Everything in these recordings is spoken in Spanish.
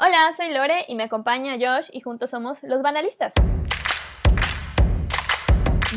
Hola, soy Lore y me acompaña Josh y juntos somos los banalistas.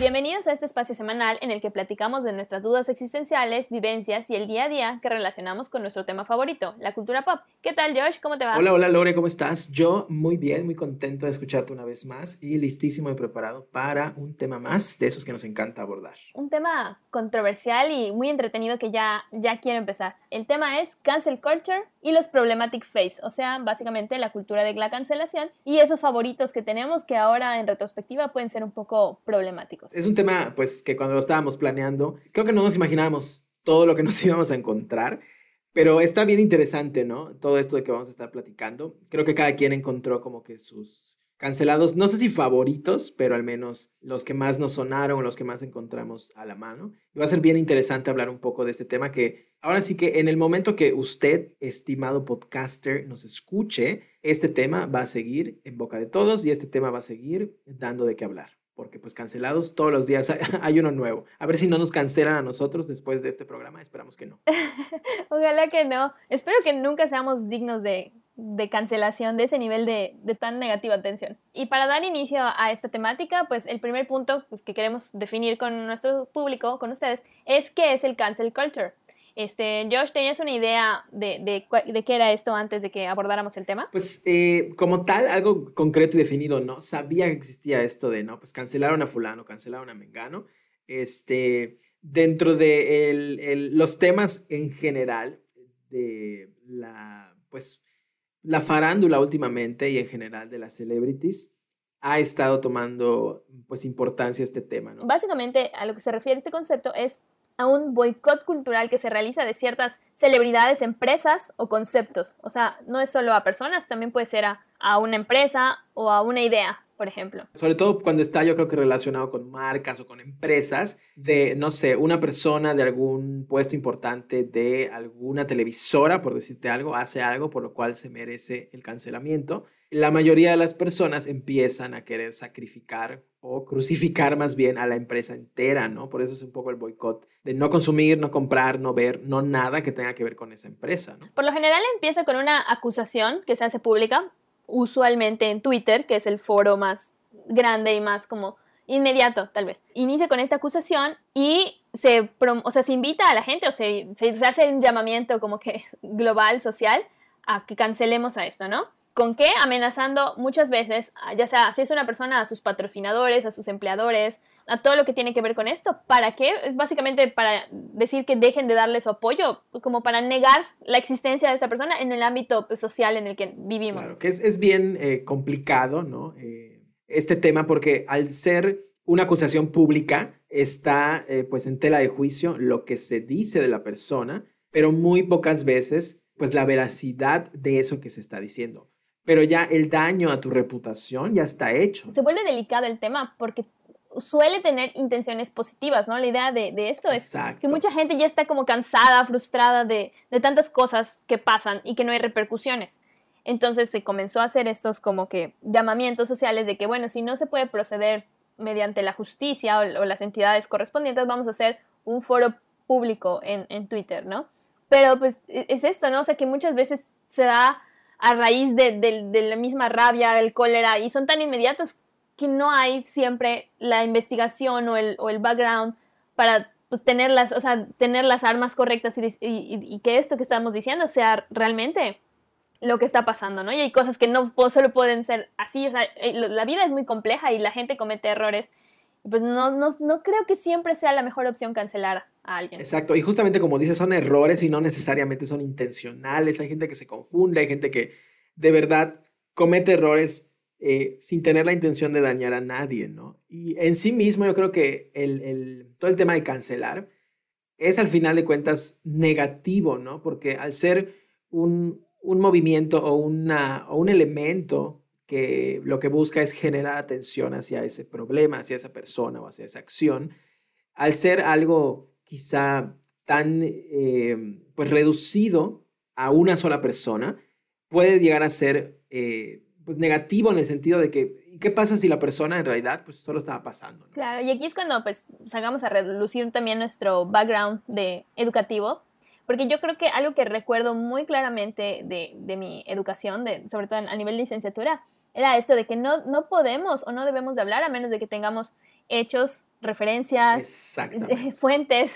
Bienvenidos a este espacio semanal en el que platicamos de nuestras dudas existenciales, vivencias y el día a día que relacionamos con nuestro tema favorito, la cultura pop. ¿Qué tal, Josh? ¿Cómo te va? Hola, hola, Lore, ¿cómo estás? Yo muy bien, muy contento de escucharte una vez más y listísimo y preparado para un tema más de esos que nos encanta abordar. Un tema controversial y muy entretenido que ya, ya quiero empezar. El tema es cancel culture y los problematic faves, o sea, básicamente la cultura de la cancelación y esos favoritos que tenemos que ahora en retrospectiva pueden ser un poco problemáticos. Es un tema, pues, que cuando lo estábamos planeando, creo que no nos imaginábamos todo lo que nos íbamos a encontrar, pero está bien interesante, ¿no? Todo esto de que vamos a estar platicando. Creo que cada quien encontró como que sus cancelados, no sé si favoritos, pero al menos los que más nos sonaron, los que más encontramos a la mano. Y va a ser bien interesante hablar un poco de este tema que ahora sí que en el momento que usted, estimado podcaster, nos escuche, este tema va a seguir en boca de todos y este tema va a seguir dando de qué hablar porque pues cancelados todos los días hay uno nuevo. A ver si no nos cancelan a nosotros después de este programa, esperamos que no. Ojalá que no. Espero que nunca seamos dignos de, cancelación de ese nivel de, tan negativa atención. Y para dar inicio a esta temática, pues el primer punto pues, que queremos definir con nuestro público, con ustedes, es qué es el cancel culture. Este, Josh, ¿tenías una idea de, de, qué era esto antes de que abordáramos el tema? Pues eh, como tal, algo concreto y definido, ¿no? Sabía que existía esto de, ¿no? Pues cancelaron a fulano, cancelaron a Mengano. Este, dentro de los temas en general de la, pues, la farándula últimamente y en general de las celebrities, ha estado tomando pues importancia este tema, ¿no? Básicamente a lo que se refiere este concepto es a un boicot cultural que se realiza de ciertas celebridades, empresas o conceptos. O sea, no es solo a personas, también puede ser a, a una empresa o a una idea, por ejemplo. Sobre todo cuando está yo creo que relacionado con marcas o con empresas de, no sé, una persona de algún puesto importante de alguna televisora, por decirte algo, hace algo por lo cual se merece el cancelamiento. La mayoría de las personas empiezan a querer sacrificar o crucificar más bien a la empresa entera, ¿no? Por eso es un poco el boicot de no consumir, no comprar, no ver, no nada que tenga que ver con esa empresa, ¿no? Por lo general empieza con una acusación que se hace pública, usualmente en Twitter, que es el foro más grande y más como inmediato, tal vez. Inicia con esta acusación y se, o sea, se invita a la gente o se, se hace un llamamiento como que global, social, a que cancelemos a esto, ¿no? ¿Con qué? Amenazando muchas veces, ya sea si es una persona, a sus patrocinadores, a sus empleadores, a todo lo que tiene que ver con esto. ¿Para qué? Es básicamente para decir que dejen de darle su apoyo, como para negar la existencia de esta persona en el ámbito pues, social en el que vivimos. Claro, que es, bien eh, complicado, ¿no? Eh, este tema, porque al ser una acusación pública, está eh, pues en tela de juicio lo que se dice de la persona, pero muy pocas veces pues la veracidad de eso que se está diciendo pero ya el daño a tu reputación ya está hecho. Se vuelve delicado el tema porque suele tener intenciones positivas, ¿no? La idea de, esto es que mucha gente ya está como cansada, frustrada de, de, tantas cosas que pasan y que no hay repercusiones. Entonces se comenzó a hacer estos como que llamamientos sociales de que, bueno, si no se puede proceder mediante la justicia o, las entidades correspondientes, vamos a hacer un foro público en, en Twitter, ¿no? Pero pues e, es esto, ¿no? O sea, que muchas veces se da a raíz de, la misma rabia, el cólera, y son tan inmediatos que no hay siempre la investigación o el, background para pues, tener, las, o sea, tener las armas correctas y, que esto que estamos diciendo sea realmente lo que está pasando, ¿no? Y hay cosas que no solo pueden ser así, o sea, eh, la vida es muy compleja y la gente comete errores pues no, no, no, creo que siempre sea la mejor opción cancelar a alguien. Exacto, y justamente como dices, son errores y no necesariamente son intencionales. Hay gente que se confunde, hay gente que de verdad comete errores eh, sin tener la intención de dañar a nadie, ¿no? Y en sí mismo yo creo que el, el, todo el tema de cancelar es al final de cuentas negativo, ¿no? Porque al ser un, un movimiento o, una, o un elemento que lo que busca es generar atención hacia ese problema, hacia esa persona o hacia esa acción, al ser algo quizá tan eh, pues reducido a una sola persona, puede llegar a ser eh, pues negativo en el sentido de que, ¿qué pasa si la persona en realidad pues solo estaba pasando? Claro, y aquí es cuando pues salgamos a relucir también nuestro background de educativo, Porque yo creo que algo que recuerdo muy claramente de, de mi educación, de, sobre todo a nivel de licenciatura, era esto de que no, no podemos o no debemos de hablar a menos de que tengamos hechos, referencias, fuentes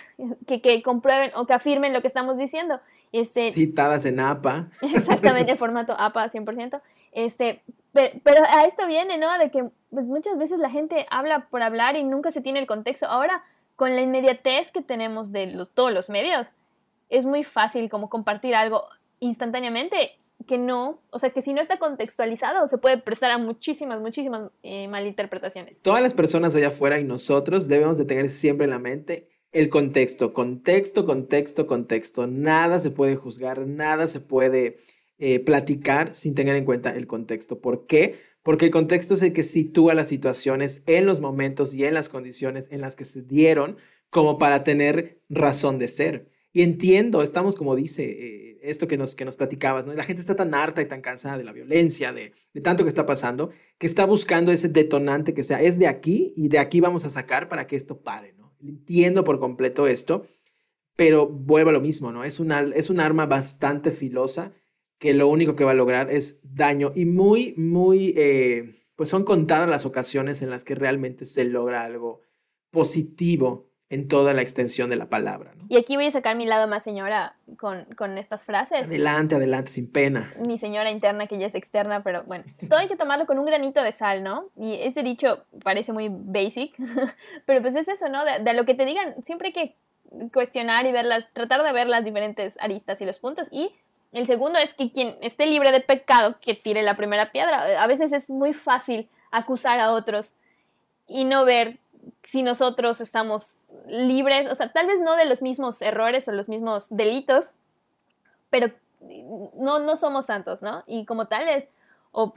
que, que, comprueben o que afirmen lo que estamos diciendo. Este, Citadas en APA. Exactamente, en formato APA 100%. Este, pero, pero, a esto viene, ¿no? De que pues, muchas veces la gente habla por hablar y nunca se tiene el contexto. Ahora, con la inmediatez que tenemos de todos los medios, es muy fácil como compartir algo instantáneamente que no, o sea, que si no está contextualizado se puede prestar a muchísimas, muchísimas eh, malinterpretaciones. Todas las personas allá afuera y nosotros debemos de tener siempre en la mente el contexto, contexto, contexto, contexto. Nada se puede juzgar, nada se puede eh, platicar sin tener en cuenta el contexto. ¿Por qué? Porque el contexto es el que sitúa las situaciones en los momentos y en las condiciones en las que se dieron como para tener razón de ser. Y entiendo, estamos como dice eh, esto que nos, que nos platicabas, ¿no? La gente está tan harta y tan cansada de la violencia, de, de tanto que está pasando, que está buscando ese detonante que sea, es de aquí y de aquí vamos a sacar para que esto pare, ¿no? Entiendo por completo esto, pero vuelvo a lo mismo, ¿no? Es, una, es un arma bastante filosa que lo único que va a lograr es daño y muy, muy, eh, pues son contadas las ocasiones en las que realmente se logra algo positivo en toda la extensión de la palabra. Y aquí voy a sacar mi lado más señora con, con, estas frases. Adelante, adelante, sin pena. Mi señora interna que ya es externa, pero bueno, todo hay que tomarlo con un granito de sal, ¿no? Y este dicho parece muy basic, pero pues es eso, ¿no? De, de, lo que te digan, siempre hay que cuestionar y verlas, tratar de ver las diferentes aristas y los puntos. Y el segundo es que quien esté libre de pecado, que tire la primera piedra. A veces es muy fácil acusar a otros y no ver si nosotros estamos libres, o sea, tal vez no de los mismos errores o los mismos delitos, pero no, no somos santos, ¿no? Y como tales,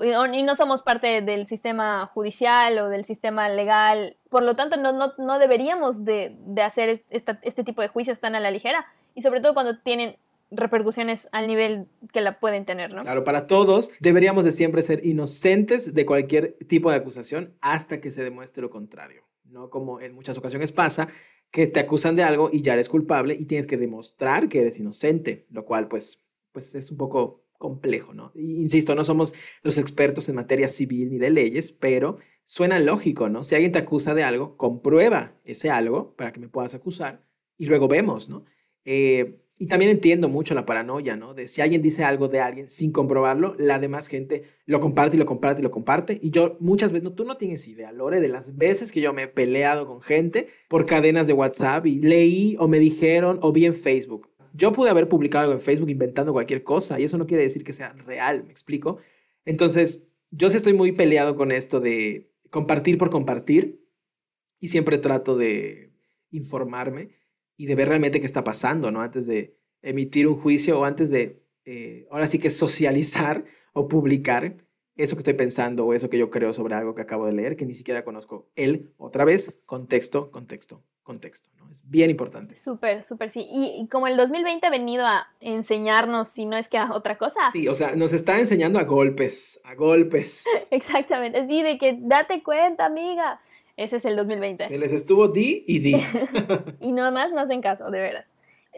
y no somos parte del sistema judicial o del sistema legal, por lo tanto no, no, no deberíamos de, de hacer este tipo de juicios tan a la ligera, y sobre todo cuando tienen repercusiones al nivel que la pueden tener, ¿no? Claro, para todos deberíamos de siempre ser inocentes de cualquier tipo de acusación hasta que se demuestre lo contrario, ¿no? Como en muchas ocasiones pasa, que te acusan de algo y ya eres culpable y tienes que demostrar que eres inocente, lo cual pues, pues es un poco complejo, ¿no? Insisto, no somos los expertos en materia civil ni de leyes, pero suena lógico, ¿no? Si alguien te acusa de algo, comprueba ese algo para que me puedas acusar y luego vemos, ¿no? Eh, y también entiendo mucho la paranoia, ¿no? De si alguien dice algo de alguien sin comprobarlo, la demás gente lo comparte y lo comparte y lo comparte. Y yo muchas veces, no, tú no tienes idea, Lore, de las veces que yo me he peleado con gente por cadenas de WhatsApp y leí o me dijeron o vi en Facebook. Yo pude haber publicado algo en Facebook inventando cualquier cosa y eso no quiere decir que sea real, ¿me explico? Entonces, yo sí estoy muy peleado con esto de compartir por compartir y siempre trato de informarme y de ver realmente qué está pasando, ¿no? Antes de emitir un juicio o antes de, eh, ahora sí que socializar o publicar eso que estoy pensando o eso que yo creo sobre algo que acabo de leer, que ni siquiera conozco. Él, otra vez, contexto, contexto, contexto, ¿no? Es bien importante. Súper, súper, sí. Y, como el 2020 ha venido a enseñarnos, si no es que a otra cosa. Sí, o sea, nos está enseñando a golpes, a golpes. Exactamente, sí, de que date cuenta, amiga. Ese es el 2020. Se les estuvo di y di. y no más no hacen caso, de veras.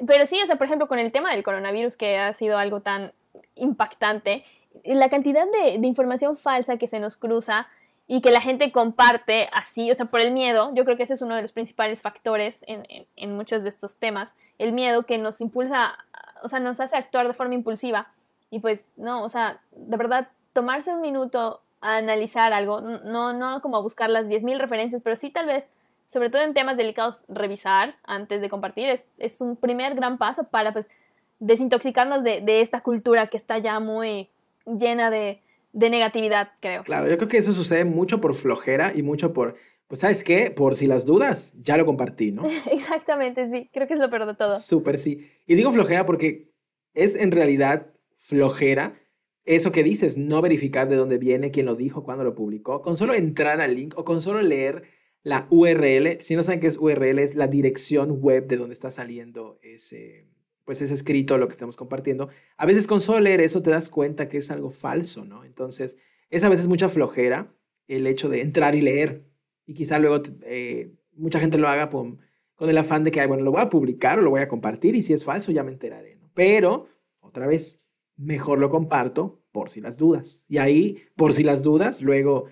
Pero sí, o sea, por ejemplo, con el tema del coronavirus, que ha sido algo tan impactante, la cantidad de, información falsa que se nos cruza y que la gente comparte así, o sea, por el miedo, yo creo que ese es uno de los principales factores en, en muchos de estos temas, el miedo que nos impulsa, o sea, nos hace actuar de forma impulsiva. Y pues, no, o sea, de verdad, tomarse un minuto a analizar algo, no, no como a buscar las 10.000 referencias, pero sí tal vez, sobre todo en temas delicados, revisar antes de compartir, es, es un primer gran paso para pues desintoxicarnos de, de, esta cultura que está ya muy llena de, de negatividad, creo. Claro, yo creo que eso sucede mucho por flojera y mucho por, pues sabes qué, por si las dudas, ya lo compartí, ¿no? Exactamente, sí, creo que es lo peor de todo. Súper, sí. Y digo flojera porque es en realidad flojera eso que dices, no verificar de dónde viene, quién lo dijo, cuándo lo publicó, con solo entrar al link o con solo leer la URL, si no saben qué es URL, es la dirección web de donde está saliendo ese, pues ese escrito, lo que estamos compartiendo. A veces con solo leer eso te das cuenta que es algo falso, ¿no? Entonces, es a veces mucha flojera el hecho de entrar y leer. Y quizá luego eh, mucha gente lo haga con el afán de que, bueno, lo voy a publicar o lo voy a compartir y si es falso ya me enteraré. ¿no? Pero, otra vez, mejor lo comparto por si las dudas. Y ahí, por si las dudas, luego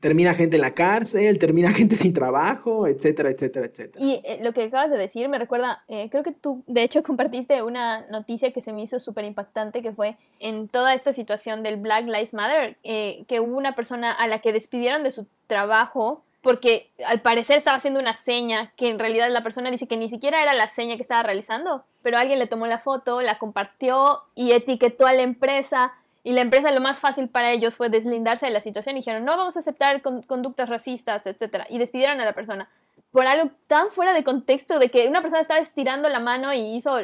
termina gente en la cárcel, termina gente sin trabajo, etcétera, etcétera, etcétera. Y eh, lo que acabas de decir me recuerda, eh, creo que tú de hecho compartiste una noticia que se me hizo súper impactante, que fue en toda esta situación del Black Lives Matter, eh, que hubo una persona a la que despidieron de su trabajo porque al parecer estaba haciendo una seña que en realidad la persona dice que ni siquiera era la seña que estaba realizando, pero alguien le tomó la foto, la compartió y etiquetó a la empresa y la empresa lo más fácil para ellos fue deslindarse de la situación y dijeron, no vamos a aceptar conductas racistas, etc. Y despidieron a la persona por algo tan fuera de contexto de que una persona estaba estirando la mano y hizo,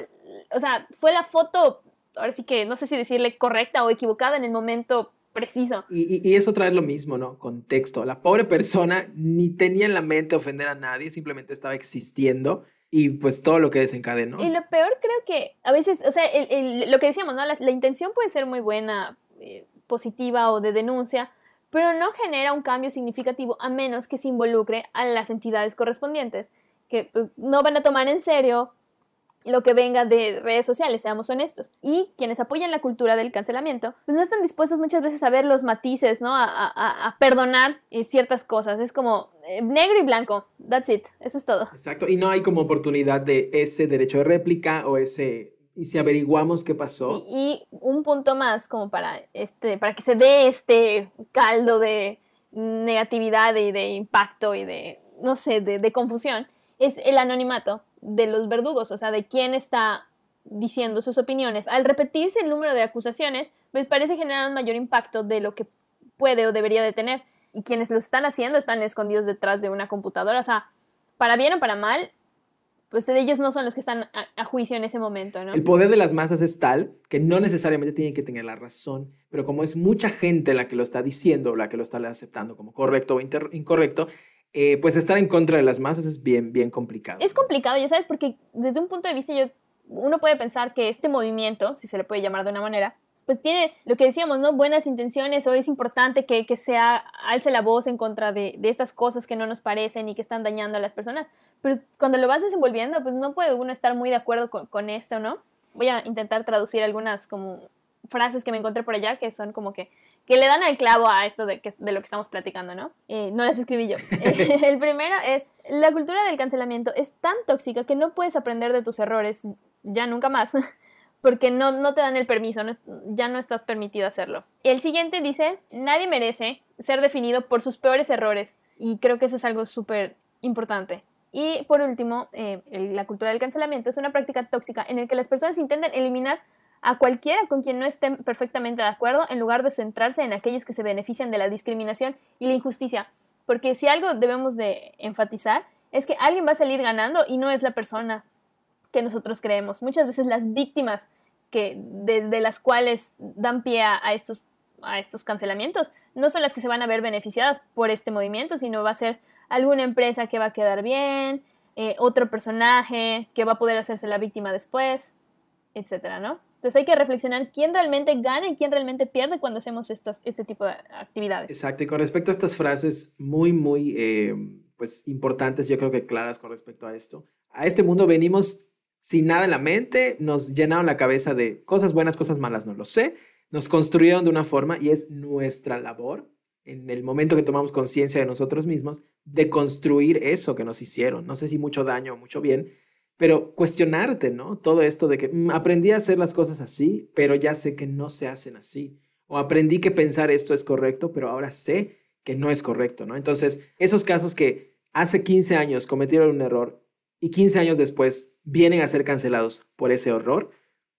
o sea, fue la foto, ahora sí que no sé si decirle correcta o equivocada en el momento preciso. Y, y, eso trae lo mismo, ¿no? Contexto. La pobre persona ni tenía en la mente ofender a nadie, simplemente estaba existiendo y pues todo lo que desencadenó. Y lo peor creo que a veces, o sea, lo que decíamos, ¿no? La, intención puede ser muy buena, eh, positiva o de denuncia, pero no genera un cambio significativo a menos que se involucre a las entidades correspondientes, que pues, no van a tomar en serio lo que venga de redes sociales, seamos honestos. Y quienes apoyan la cultura del cancelamiento, pues no están dispuestos muchas veces a ver los matices, ¿no? A, perdonar eh, ciertas cosas. Es como eh, negro y blanco, that's it, eso es todo. Exacto, y no hay como oportunidad de ese derecho de réplica o ese... Y si averiguamos qué pasó. Sí, y un punto más como para, este, para que se dé este caldo de negatividad y de impacto y de, no sé, de, de confusión, es el anonimato de los verdugos, o sea, de quién está diciendo sus opiniones. Al repetirse el número de acusaciones, pues parece generar un mayor impacto de lo que puede o debería de tener. Y quienes lo están haciendo están escondidos detrás de una computadora. O sea, para bien o para mal, pues ellos no son los que están a, juicio en ese momento, ¿no? El poder de las masas es tal que no necesariamente tienen que tener la razón, pero como es mucha gente la que lo está diciendo o la que lo está aceptando como correcto o incorrecto, eh, pues estar en contra de las masas es bien, bien complicado. Es complicado, ya sabes, porque desde un punto de vista yo, uno puede pensar que este movimiento, si se le puede llamar de una manera, pues tiene lo que decíamos, ¿no? Buenas intenciones o es importante que, que se alce la voz en contra de, de, estas cosas que no nos parecen y que están dañando a las personas. Pero cuando lo vas desenvolviendo, pues no puede uno estar muy de acuerdo con, con esto, ¿no? Voy a intentar traducir algunas como frases que me encontré por allá que son como que que le dan al clavo a esto de, que, de lo que estamos platicando, ¿no? Eh, no las escribí yo. el primero es, la cultura del cancelamiento es tan tóxica que no puedes aprender de tus errores ya nunca más, porque no, no te dan el permiso, ya no estás permitido hacerlo. El siguiente dice, nadie merece ser definido por sus peores errores, y creo que eso es algo súper importante. Y por último, eh, la cultura del cancelamiento es una práctica tóxica en la que las personas intentan eliminar a cualquiera con quien no estén perfectamente de acuerdo en lugar de centrarse en aquellos que se benefician de la discriminación y la injusticia. Porque si algo debemos de enfatizar es que alguien va a salir ganando y no es la persona que nosotros creemos. Muchas veces las víctimas que, de, las cuales dan pie a, estos, a estos cancelamientos no son las que se van a ver beneficiadas por este movimiento, sino va a ser alguna empresa que va a quedar bien, eh, otro personaje que va a poder hacerse la víctima después, etcétera, ¿no? Entonces hay que reflexionar quién realmente gana y quién realmente pierde cuando hacemos estas, este tipo de actividades. Exacto, y con respecto a estas frases muy, muy eh, pues, importantes, yo creo que claras con respecto a esto. A este mundo venimos sin nada en la mente, nos llenaron la cabeza de cosas buenas, cosas malas, no lo sé, nos construyeron de una forma y es nuestra labor en el momento que tomamos conciencia de nosotros mismos, de construir eso que nos hicieron. No sé si mucho daño o mucho bien, pero cuestionarte, ¿no? Todo esto de que mm, aprendí a hacer las cosas así, pero ya sé que no se hacen así. O aprendí que pensar esto es correcto, pero ahora sé que no es correcto, ¿no? Entonces, esos casos que hace 15 años cometieron un error y 15 años después vienen a ser cancelados por ese error,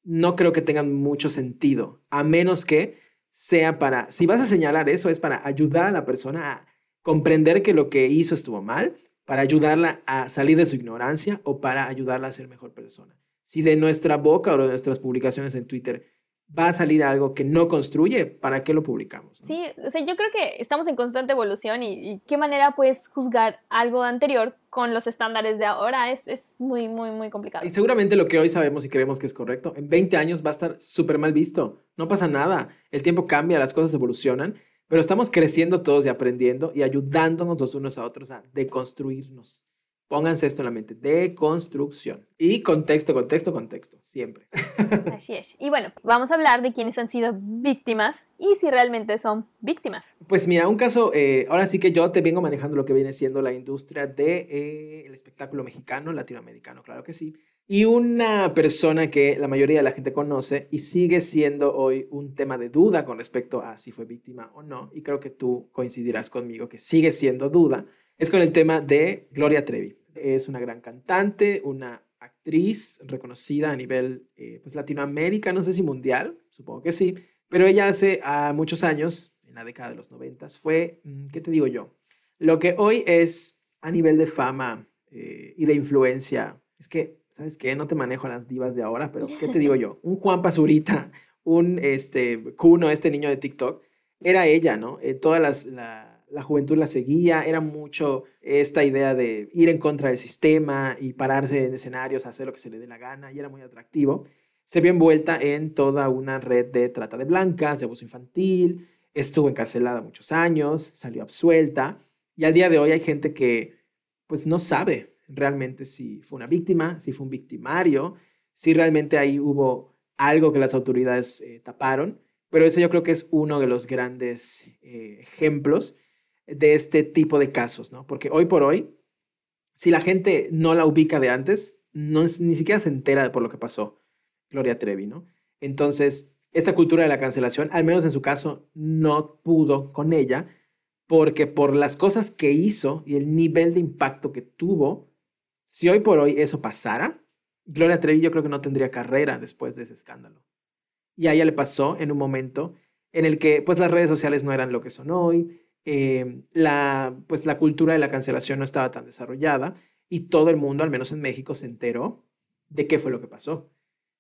no creo que tengan mucho sentido, a menos que sea para, si vas a señalar eso, es para ayudar a la persona a comprender que lo que hizo estuvo mal para ayudarla a salir de su ignorancia o para ayudarla a ser mejor persona. Si de nuestra boca o de nuestras publicaciones en Twitter va a salir algo que no construye, ¿para qué lo publicamos? Sí, o sea, yo creo que estamos en constante evolución y, qué manera puedes juzgar algo anterior con los estándares de ahora es, es, muy, muy, muy complicado. Y seguramente lo que hoy sabemos y creemos que es correcto, en 20 años va a estar súper mal visto. No pasa nada. El tiempo cambia, las cosas evolucionan pero estamos creciendo todos y aprendiendo y ayudándonos los unos a otros a deconstruirnos Pónganse esto en la mente, deconstrucción. Y contexto, contexto, contexto, siempre. Así es. Y bueno, vamos a hablar de quienes han sido víctimas y si realmente son víctimas. Pues mira, un caso, eh, ahora sí que yo te vengo manejando lo que viene siendo la industria del de, eh, el espectáculo mexicano, latinoamericano, claro que sí. Y una persona que la mayoría de la gente conoce y sigue siendo hoy un tema de duda con respecto a si fue víctima o no, y creo que tú coincidirás conmigo que sigue siendo duda, es con el tema de Gloria Trevi. Es una gran cantante, una actriz reconocida a nivel eh, pues, Latinoamérica, no sé si mundial, supongo que sí, pero ella hace a muchos años, en la década de los noventas, fue, mm, ¿qué te digo yo? Lo que hoy es a nivel de fama eh, y de influencia, es que, ¿sabes qué? No te manejo a las divas de ahora, pero ¿qué te digo yo? Un Juan Pazurita, un este, Kuno, este niño de TikTok, era ella, ¿no? Eh, todas las... La, la juventud la seguía, era mucho esta idea de ir en contra del sistema y pararse en escenarios, hacer lo que se le dé la gana, y era muy atractivo. Se vio envuelta en toda una red de trata de blancas, de abuso infantil, estuvo encarcelada muchos años, salió absuelta, y al día de hoy hay gente que pues no sabe realmente si fue una víctima, si fue un victimario, si realmente ahí hubo algo que las autoridades eh, taparon, pero eso yo creo que es uno de los grandes eh, ejemplos de este tipo de casos, ¿no? Porque hoy por hoy, si la gente no la ubica de antes, no, ni siquiera se entera por lo que pasó Gloria Trevi, ¿no? Entonces, esta cultura de la cancelación, al menos en su caso, no pudo con ella, porque por las cosas que hizo y el nivel de impacto que tuvo, si hoy por hoy eso pasara, Gloria Trevi yo creo que no tendría carrera después de ese escándalo. Y a ella le pasó en un momento en el que pues las redes sociales no eran lo que son hoy, eh, la, pues la cultura de la cancelación no estaba tan desarrollada y todo el mundo, al menos en México, se enteró de qué fue lo que pasó.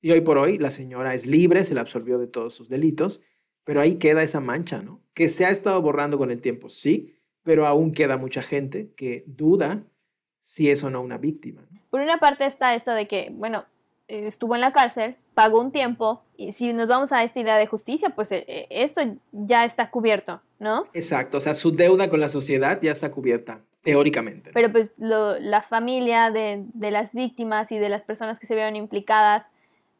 Y hoy por hoy la señora es libre, se la absolvió de todos sus delitos, pero ahí queda esa mancha, ¿no? Que se ha estado borrando con el tiempo, sí, pero aún queda mucha gente que duda si es o no una víctima. Por una parte está esto de que, bueno, estuvo en la cárcel, pagó un tiempo, y si nos vamos a esta idea de justicia, pues eh, eh, esto ya está cubierto, ¿no? Exacto, o sea, su deuda con la sociedad ya está cubierta, teóricamente. Pero pues la familia de, de, las víctimas y de las personas que se vieron implicadas,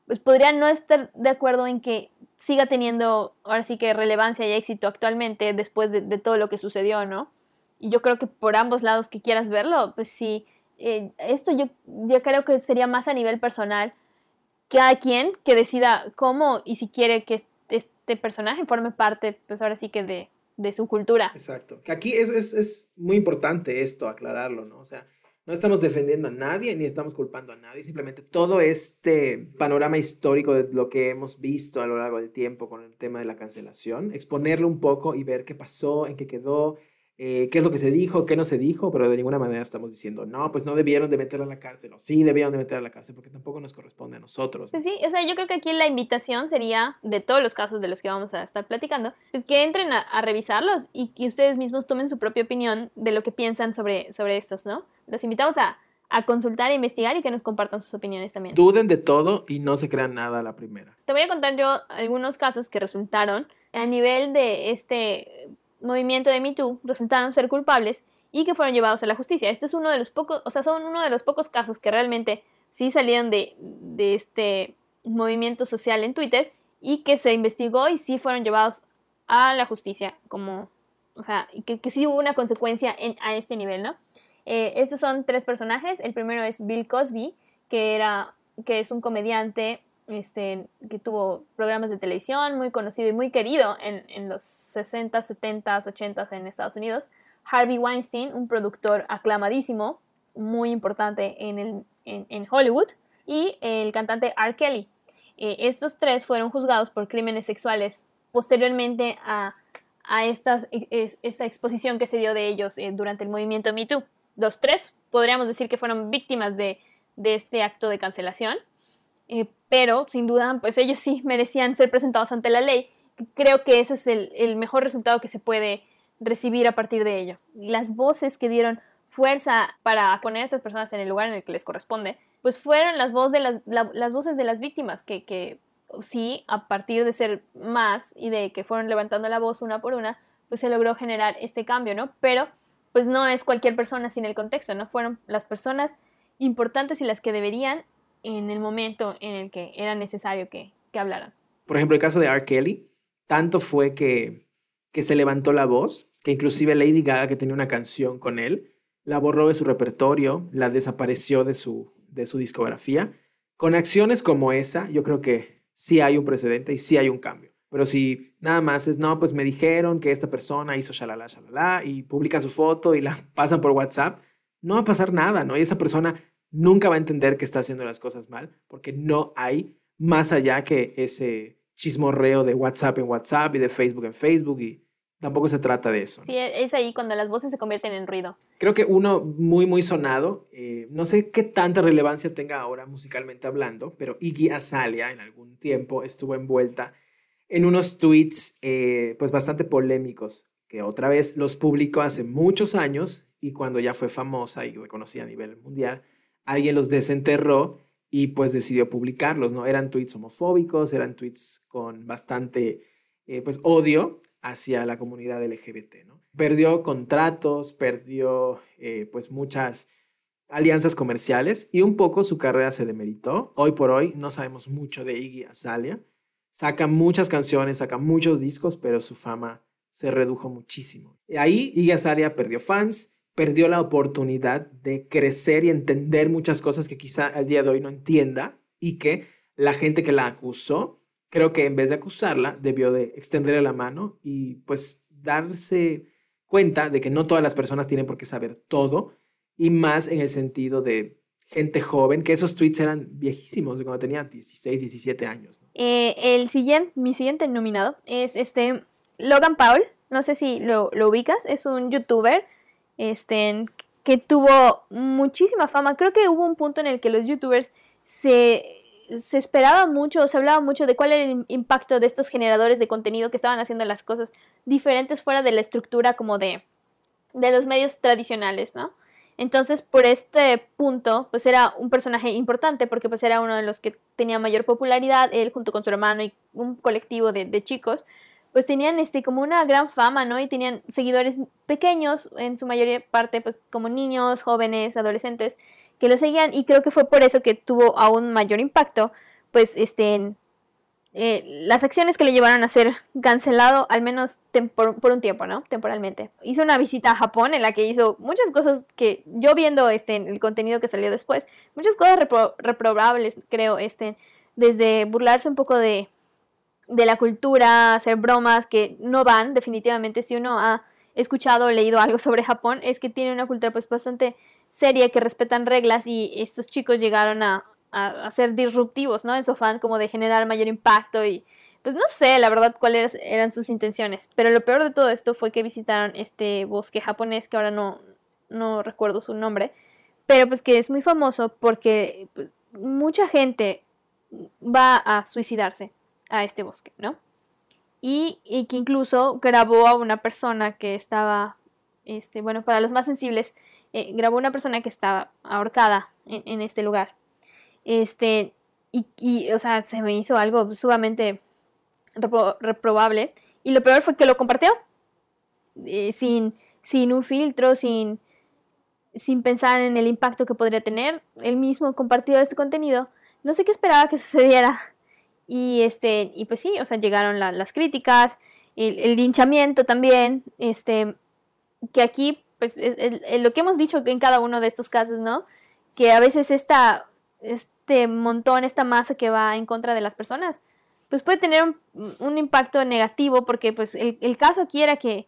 pues podrían no estar de acuerdo en que siga teniendo ahora sí que relevancia y éxito actualmente después de, todo lo que sucedió, ¿no? Y yo creo que por ambos lados que quieras verlo, pues sí, eh, esto yo, yo creo que sería más a nivel personal cada quien que decida cómo y si quiere que este personaje forme parte, pues ahora sí que de, de su cultura. Exacto. Aquí es, es, es, muy importante esto, aclararlo, ¿no? O sea, no estamos defendiendo a nadie ni estamos culpando a nadie, simplemente todo este panorama histórico de lo que hemos visto a lo largo del tiempo con el tema de la cancelación, exponerlo un poco y ver qué pasó, en qué quedó, eh, qué es lo que se dijo, qué no se dijo, pero de ninguna manera estamos diciendo, no, pues no debieron de meterla a la cárcel, o sí debieron de meterla a la cárcel, porque tampoco nos corresponde a nosotros. Pues sí, o sea, yo creo que aquí la invitación sería, de todos los casos de los que vamos a estar platicando, pues que entren a, revisarlos y que ustedes mismos tomen su propia opinión de lo que piensan sobre, sobre estos, ¿no? Los invitamos a, a consultar e investigar y que nos compartan sus opiniones también. Duden de todo y no se crean nada a la primera. Te voy a contar yo algunos casos que resultaron a nivel de este movimiento de Me Too resultaron ser culpables y que fueron llevados a la justicia. Esto es uno de los pocos, o sea, son uno de los pocos casos que realmente sí salieron de, de este movimiento social en Twitter y que se investigó y sí fueron llevados a la justicia, como, o sea, que, que sí hubo una consecuencia en, a este nivel, ¿no? Eh, estos son tres personajes. El primero es Bill Cosby, que, era, que es un comediante este, que tuvo programas de televisión, muy conocido y muy querido en, en los 60, 70, 80 en Estados Unidos. Harvey Weinstein, un productor aclamadísimo, muy importante en, el, en, Hollywood. Y el cantante R. Kelly. Eh, estos tres fueron juzgados por crímenes sexuales posteriormente a, a estas, esta exposición que se dio de ellos eh, durante el movimiento Me Too. Los tres podríamos decir que fueron víctimas de, de este acto de cancelación. Eh, pero sin duda, pues ellos sí merecían ser presentados ante la ley. Creo que ese es el, mejor resultado que se puede recibir a partir de ello. Las voces que dieron fuerza para poner a estas personas en el lugar en el que les corresponde, pues fueron las, voces de las, las voces de las víctimas, que, que sí, a partir de ser más y de que fueron levantando la voz una por una, pues se logró generar este cambio, ¿no? Pero pues no es cualquier persona sin el contexto, no fueron las personas importantes y las que deberían en el momento en el que era necesario que, que hablaran. Por ejemplo, el caso de R. Kelly, tanto fue que, que se levantó la voz, que inclusive Lady Gaga, que tenía una canción con él, la borró de su repertorio, la desapareció de su, de su discografía. Con acciones como esa, yo creo que sí hay un precedente y sí hay un cambio. Pero si nada más es, no, pues me dijeron que esta persona hizo shalala, shalala, y publica su foto y la pasan por WhatsApp, no va a pasar nada, ¿no? Y esa persona nunca va a entender que está haciendo las cosas mal, porque no hay más allá que ese chismorreo de WhatsApp en WhatsApp y de Facebook en Facebook y tampoco se trata de eso. Sí, es ahí cuando las voces se convierten en ruido. Creo que uno muy, muy sonado, eh, no sé qué tanta relevancia tenga ahora musicalmente hablando, pero Iggy Azalea en algún tiempo estuvo envuelta en unos tweets eh, pues bastante polémicos, que otra vez los publicó hace muchos años y cuando ya fue famosa y reconocida a nivel mundial, alguien los desenterró y pues decidió publicarlos, ¿no? Eran tweets homofóbicos, eran tweets con bastante eh, pues odio hacia la comunidad LGBT, ¿no? Perdió contratos, perdió eh, pues muchas alianzas comerciales y un poco su carrera se demeritó. Hoy por hoy no sabemos mucho de Iggy Azalea, saca muchas canciones, saca muchos discos, pero su fama se redujo muchísimo. Y ahí Iggy Azalea perdió fans, perdió la oportunidad de crecer y entender muchas cosas que quizá al día de hoy no entienda y que la gente que la acusó, creo que en vez de acusarla, debió de extenderle la mano y pues darse cuenta de que no todas las personas tienen por qué saber todo y más en el sentido de gente joven, que esos tweets eran viejísimos, de cuando tenía 16, 17 años. Eh, el siguiente, mi siguiente nominado es este Logan Paul, no sé si lo, ubicas, es un youtuber este, que tuvo muchísima fama. Creo que hubo un punto en el que los youtubers se, se esperaba mucho, se hablaba mucho de cuál era el impacto de estos generadores de contenido que estaban haciendo las cosas diferentes fuera de la estructura como de, de los medios tradicionales, ¿no? Entonces, por este punto, pues era un personaje importante porque pues era uno de los que tenía mayor popularidad, él junto con su hermano y un colectivo de, chicos, pues tenían este como una gran fama, ¿no? Y tenían seguidores pequeños, en su mayoría parte, pues como niños, jóvenes, adolescentes, que lo seguían y creo que fue por eso que tuvo aún mayor impacto, pues este, eh, las acciones que le llevaron a ser cancelado, al menos por, un tiempo, ¿no? Temporalmente. Hizo una visita a Japón en la que hizo muchas cosas que yo viendo este, el contenido que salió después, muchas cosas reprobables, creo, este, desde burlarse un poco de, de la cultura, hacer bromas que no van, definitivamente, si uno ha escuchado o leído algo sobre Japón, es que tiene una cultura pues bastante seria, que respetan reglas y estos chicos llegaron a, a, ser disruptivos, ¿no? En su afán como de generar mayor impacto y pues no sé la verdad cuáles eran sus intenciones, pero lo peor de todo esto fue que visitaron este bosque japonés que ahora no, no recuerdo su nombre, pero pues que es muy famoso porque pues, mucha gente va a suicidarse a este bosque, ¿no? Y, y, que incluso grabó a una persona que estaba, este, bueno, para los más sensibles, eh, grabó a una persona que estaba ahorcada en, en este lugar. Este, y, o sea, se me hizo algo sumamente reprobable. Y lo peor fue que lo compartió. Eh, sin, sin un filtro, sin, sin pensar en el impacto que podría tener. Él mismo compartió este contenido. No sé qué esperaba que sucediera. Y este, y pues sí, o sea, llegaron las críticas, el, linchamiento también, este, que aquí, pues, es, lo que hemos dicho en cada uno de estos casos, ¿no? Que a veces esta este montón, esta masa que va en contra de las personas, pues puede tener un, impacto negativo porque pues el, caso aquí era que,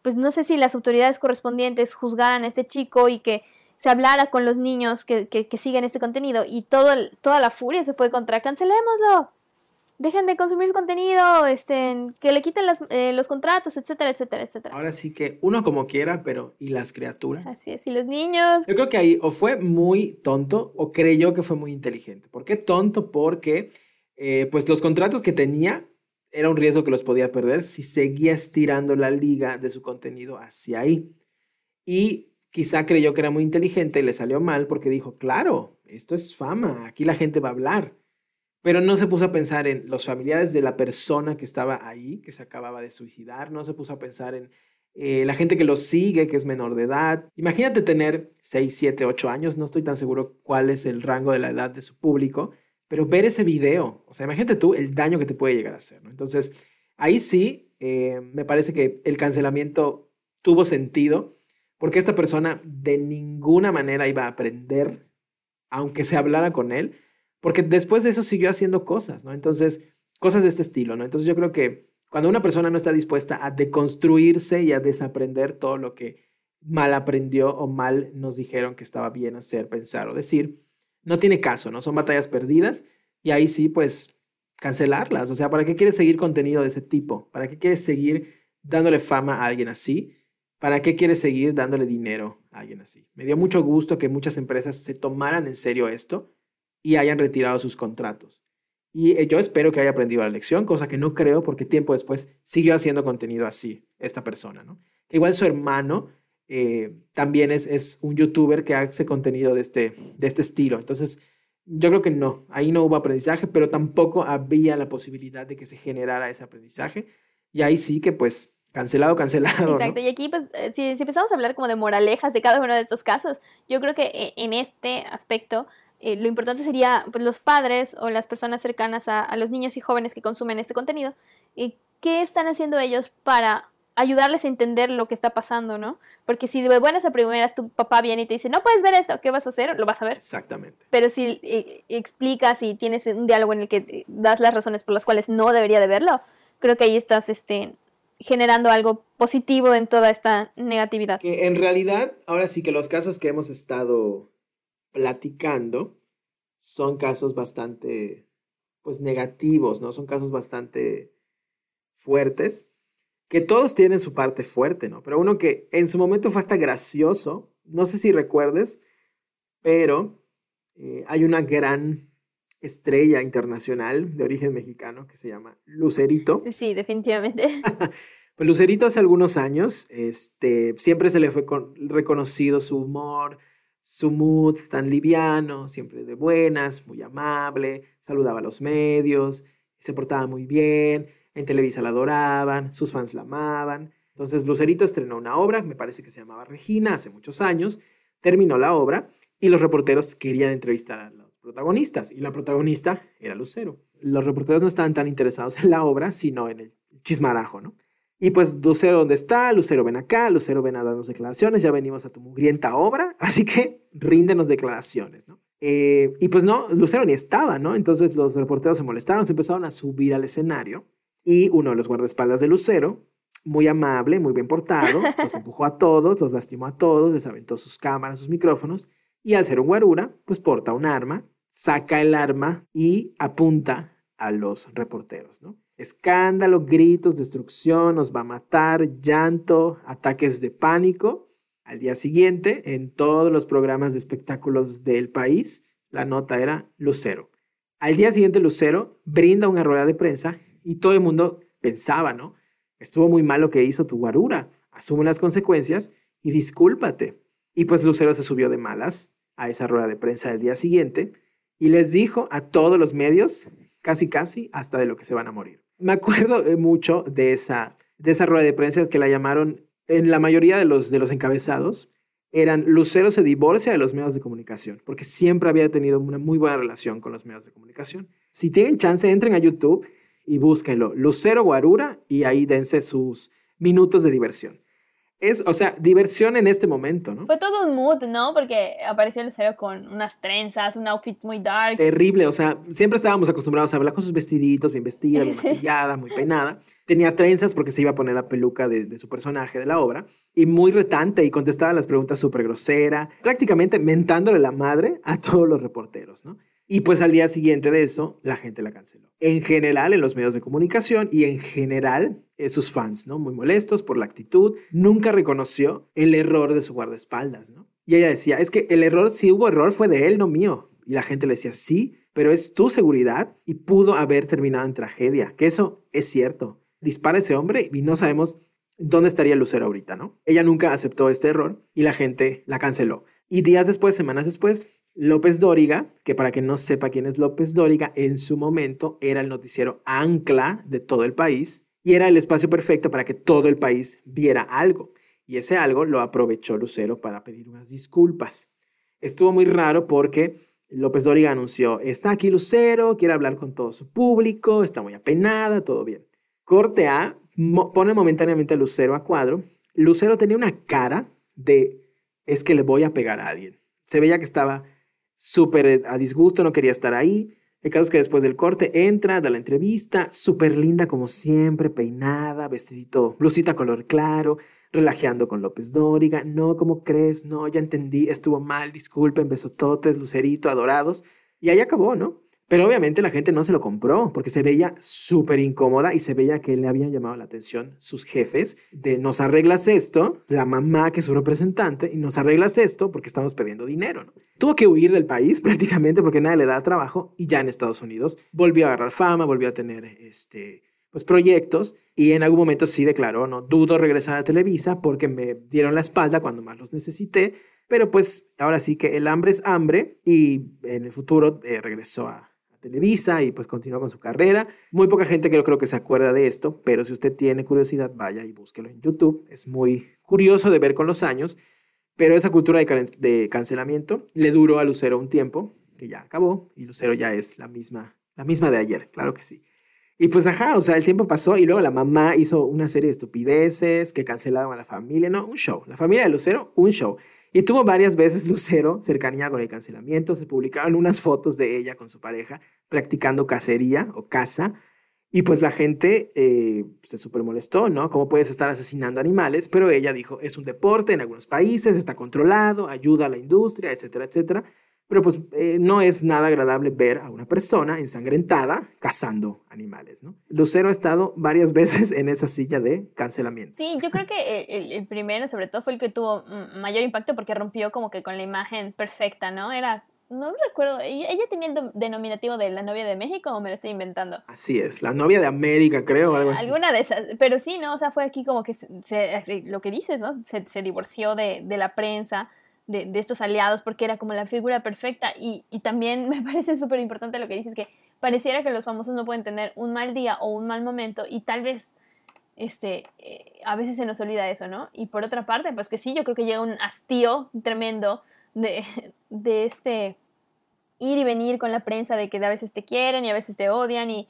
pues no sé si las autoridades correspondientes juzgaran a este chico y que se hablara con los niños que, que, que siguen este contenido y todo toda la furia se fue contra cancelémoslo dejen de consumir su contenido, este, que le quiten eh, los contratos, etcétera, etcétera, etcétera. Ahora sí que uno como quiera, pero ¿y las criaturas? Así es, y los niños. Yo creo que ahí o fue muy tonto o creyó que fue muy inteligente. ¿Por qué tonto? Porque eh, pues los contratos que tenía era un riesgo que los podía perder si seguía estirando la liga de su contenido hacia ahí. Y quizá creyó que era muy inteligente y le salió mal porque dijo, claro, esto es fama, aquí la gente va a hablar pero no se puso a pensar en los familiares de la persona que estaba ahí, que se acababa de suicidar, no se puso a pensar en eh, la gente que lo sigue, que es menor de edad. Imagínate tener 6, 7, 8 años, no estoy tan seguro cuál es el rango de la edad de su público, pero ver ese video, o sea, imagínate tú el daño que te puede llegar a hacer. Entonces, ahí sí, eh, me parece que el cancelamiento tuvo sentido, porque esta persona de ninguna manera iba a aprender, aunque se hablara con él, porque después de eso siguió haciendo cosas, ¿no? Entonces, cosas de este estilo, ¿no? Entonces yo creo que cuando una persona no está dispuesta a deconstruirse y a desaprender todo lo que mal aprendió o mal nos dijeron que estaba bien hacer, pensar o decir, no tiene caso, ¿no? Son batallas perdidas y ahí sí, pues, cancelarlas. O sea, ¿para qué quieres seguir contenido de ese tipo? ¿Para qué quieres seguir dándole fama a alguien así? ¿Para qué quieres seguir dándole dinero a alguien así? Me dio mucho gusto que muchas empresas se tomaran en serio esto y hayan retirado sus contratos. Y eh, yo espero que haya aprendido la lección, cosa que no creo porque tiempo después siguió haciendo contenido así, esta persona, ¿no? Igual su hermano eh, también es, es, un youtuber que hace contenido de este, de este estilo. Entonces, yo creo que no, ahí no hubo aprendizaje, pero tampoco había la posibilidad de que se generara ese aprendizaje. Y ahí sí que pues cancelado, cancelado. Exacto, y aquí pues eh, si, si, empezamos a hablar como de moralejas de cada uno de estos casos, yo creo que en este aspecto eh, lo importante sería pues, los padres o las personas cercanas a, los niños y jóvenes que consumen este contenido, y ¿qué están haciendo ellos para ayudarles a entender lo que está pasando, ¿no? Porque si de buenas a primeras tu papá viene y te dice, no puedes ver esto, ¿qué vas a hacer? Lo vas a ver. Exactamente. Pero si eh, explicas y tienes un diálogo en el que das las razones por las cuales no debería de verlo, creo que ahí estás este, generando algo positivo en toda esta negatividad. Que en realidad, ahora sí que los casos que hemos estado platicando son casos bastante, pues, negativos, ¿no? Son casos bastante fuertes, que todos tienen su parte fuerte, ¿no? Pero uno que en su momento fue hasta gracioso, no sé si recuerdes, pero eh, hay una gran estrella internacional de origen mexicano que se llama Lucerito. Sí, definitivamente. pues Lucerito hace algunos años, este, siempre se le fue reconocido su humor, su mood tan liviano, siempre de buenas, muy amable, saludaba a los medios, se portaba muy bien, en Televisa la adoraban, sus fans la amaban. Entonces Lucerito estrenó una obra, me parece que se llamaba Regina, hace muchos años, terminó la obra y los reporteros querían entrevistar a los protagonistas y la protagonista era Lucero. Los reporteros no estaban tan interesados en la obra, sino en el chismarajo, ¿no? Y pues Lucero, ¿dónde está? Lucero, ven acá. Lucero, ven a darnos declaraciones. Ya venimos a tu mugrienta obra. Así que ríndenos declaraciones, ¿no? Eh, y pues no, Lucero ni estaba, ¿no? Entonces los reporteros se molestaron, se empezaron a subir al escenario. Y uno de los guardaespaldas de Lucero, muy amable, muy bien portado, los empujó a todos, los lastimó a todos, les aventó sus cámaras, sus micrófonos. Y al ser un guarura, pues porta un arma, saca el arma y apunta a los reporteros, ¿no? Escándalo, gritos, destrucción, nos va a matar, llanto, ataques de pánico. Al día siguiente, en todos los programas de espectáculos del país, la nota era Lucero. Al día siguiente, Lucero brinda una rueda de prensa y todo el mundo pensaba, ¿no? Estuvo muy mal lo que hizo tu guarura, asume las consecuencias y discúlpate. Y pues Lucero se subió de malas a esa rueda de prensa del día siguiente y les dijo a todos los medios, casi casi, hasta de lo que se van a morir. Me acuerdo eh, mucho de esa, de esa rueda de prensa que la llamaron, en la mayoría de los, de los encabezados, eran Lucero se divorcia de los medios de comunicación, porque siempre había tenido una muy buena relación con los medios de comunicación. Si tienen chance, entren a YouTube y búsquenlo, Lucero Guarura, y ahí dense sus minutos de diversión es, o sea, diversión en este momento, ¿no? Fue todo un mood, ¿no? Porque apareció Lucero con unas trenzas, un outfit muy dark. Terrible, o sea, siempre estábamos acostumbrados a verla con sus vestiditos, bien vestida, bien maquillada, muy peinada. Tenía trenzas porque se iba a poner la peluca de, de su personaje de la obra. Y muy retante y contestaba las preguntas súper grosera, prácticamente mentándole la madre a todos los reporteros, ¿no? Y pues al día siguiente de eso, la gente la canceló. En general, en los medios de comunicación y en general, eh, sus fans, ¿no? Muy molestos por la actitud. Nunca reconoció el error de su guardaespaldas, ¿no? Y ella decía, es que el error, si hubo error, fue de él, no mío. Y la gente le decía, sí, pero es tu seguridad y pudo haber terminado en tragedia. Que eso es cierto. Dispara ese hombre y no sabemos dónde estaría Lucero ahorita, ¿no? Ella nunca aceptó este error y la gente la canceló. Y días después, semanas después, López Dóriga, que para quien no sepa quién es López Dóriga, en su momento era el noticiero ancla de todo el país, y era el espacio perfecto para que todo el país viera algo. Y ese algo lo aprovechó Lucero para pedir unas disculpas. Estuvo muy raro porque López Dóriga anunció, está aquí Lucero, quiere hablar con todo su público, está muy apenada, todo bien. Corte A, pone momentáneamente a Lucero a cuadro. Lucero tenía una cara de, es que le voy a pegar a alguien. Se veía que estaba súper a disgusto, no quería estar ahí. El caso es que después del corte entra, da la entrevista, súper linda como siempre, peinada, vestidito, blusita color claro, relajeando con López Dóriga. No, ¿cómo crees? No, ya entendí, estuvo mal, disculpen, besototes, lucerito, adorados. Y ahí acabó, ¿no? Pero obviamente la gente no se lo compró porque se veía súper incómoda y se veía que le habían llamado la atención sus jefes de nos arreglas esto, la mamá que es su representante, y nos arreglas esto porque estamos pidiendo dinero. ¿no? Tuvo que huir del país prácticamente porque nadie le da trabajo y ya en Estados Unidos volvió a agarrar fama, volvió a tener este, pues, proyectos y en algún momento sí declaró, no dudo regresar a Televisa porque me dieron la espalda cuando más los necesité, pero pues ahora sí que el hambre es hambre y en el futuro eh, regresó a Televisa y pues continuó con su carrera. Muy poca gente creo, creo que se acuerda de esto, pero si usted tiene curiosidad, vaya y búsquelo en YouTube. Es muy curioso de ver con los años, pero esa cultura de, de cancelamiento le duró a Lucero un tiempo, que ya acabó, y Lucero ya es la misma, la misma de ayer, claro que sí. Y pues ajá, o sea, el tiempo pasó y luego la mamá hizo una serie de estupideces que cancelaron a la familia, no, un show. La familia de Lucero, un show. Y tuvo varias veces Lucero cercanía con el cancelamiento. Se publicaron unas fotos de ella con su pareja practicando cacería o caza. Y pues la gente eh, se súper molestó, ¿no? ¿Cómo puedes estar asesinando animales? Pero ella dijo, es un deporte en algunos países, está controlado, ayuda a la industria, etcétera, etcétera. Pero pues eh, no es nada agradable ver a una persona ensangrentada cazando animales, ¿no? Lucero ha estado varias veces en esa silla de cancelamiento. Sí, yo creo que el, primero sobre todo fue el que tuvo mayor impacto porque rompió como que con la imagen perfecta, ¿no? Era no recuerdo, ¿ella tenía el denominativo de la novia de México o me lo estoy inventando? Así es, la novia de América, creo, algo así. Alguna de esas, pero sí, ¿no? O sea, fue aquí como que, se, lo que dices, ¿no? Se, se divorció de, de, la prensa, de, estos aliados porque era como la figura perfecta y, también me parece súper importante lo que dices, que pareciera que los famosos no pueden tener un mal día o un mal momento y tal vez este, eh, a veces se nos olvida eso, ¿no? Y por otra parte, pues que sí, yo creo que llega un hastío tremendo de, de este ir y venir con la prensa, de que a veces te quieren y a veces te odian y,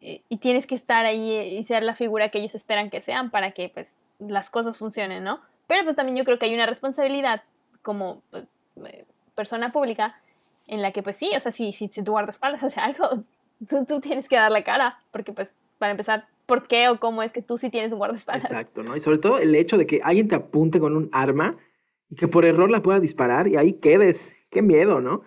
y, tienes que estar ahí y ser la figura que ellos esperan que sean para que pues las cosas funcionen, ¿no? Pero pues también yo creo que hay una responsabilidad como pues, eh, persona pública en la que pues sí, o sea, si, si, tu guardaespaldas hace algo, tú, tú, tienes que dar la cara, porque pues para empezar, ¿por qué o cómo es que tú sí tienes un guardaespaldas? Exacto, ¿no? Y sobre todo el hecho de que alguien te apunte con un arma y que por error la pueda disparar y ahí quedes, qué miedo, ¿no?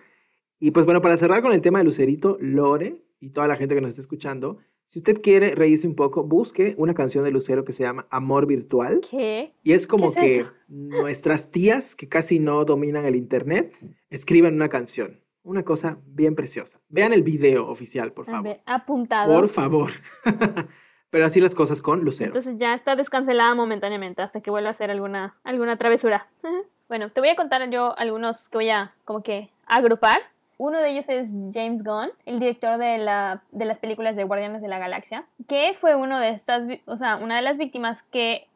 Y pues bueno, para cerrar con el tema de Lucerito, Lore y toda la gente que nos está escuchando, si usted quiere reírse un poco, busque una canción de Lucero que se llama Amor Virtual. ¿Qué? Y es como que nuestras tías, que casi no dominan el Internet, escriben una canción. Una cosa bien preciosa. Vean el video oficial, por favor. Ver, apuntado. Por favor. Pero así las cosas con Lucero. Entonces ya está descancelada momentáneamente hasta que vuelva a hacer alguna, alguna travesura. bueno, te voy a contar yo algunos que voy a como que agrupar uno de ellos es James Gunn, el director de, la, de las películas de Guardianes de la Galaxia, que fue uno de estas, o sea, una de las víctimas que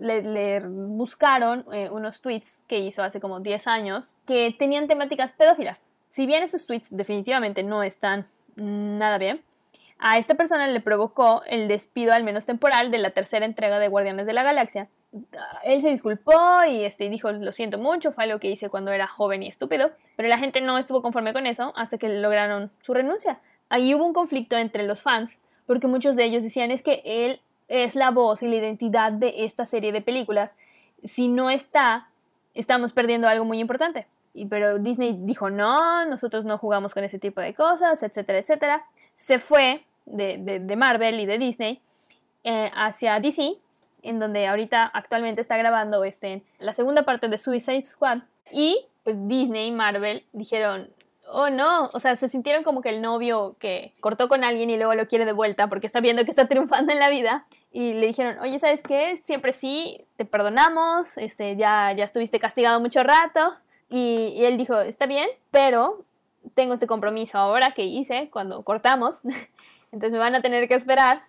eh, le, buscaron eh, unos tweets que hizo hace como 10 años que tenían temáticas pedófilas. Si bien esos tweets definitivamente no están nada bien, a esta persona le provocó el despido al menos temporal de la tercera entrega de Guardianes de la Galaxia, él se disculpó y este, dijo, lo siento mucho, fue algo que hice cuando era joven y estúpido, pero la gente no estuvo conforme con eso hasta que lograron su renuncia. Ahí hubo un conflicto entre los fans, porque muchos de ellos decían es que él es la voz y la identidad de esta serie de películas. Si no está, estamos perdiendo algo muy importante. Y, pero Disney dijo, no, nosotros no jugamos con ese tipo de cosas, etcétera, etcétera. Se fue de, Marvel y de Disney eh, hacia DC en donde ahorita actualmente está grabando este, la segunda parte de Suicide Squad. Y pues Disney y Marvel dijeron, oh no, o sea, se sintieron como que el novio que cortó con alguien y luego lo quiere de vuelta porque está viendo que está triunfando en la vida. Y le dijeron, oye, ¿sabes qué? Siempre sí, te perdonamos, este, ya, ya estuviste castigado mucho rato. Y, y él dijo, está bien, pero tengo este compromiso ahora que hice cuando cortamos. Entonces me van a tener que esperar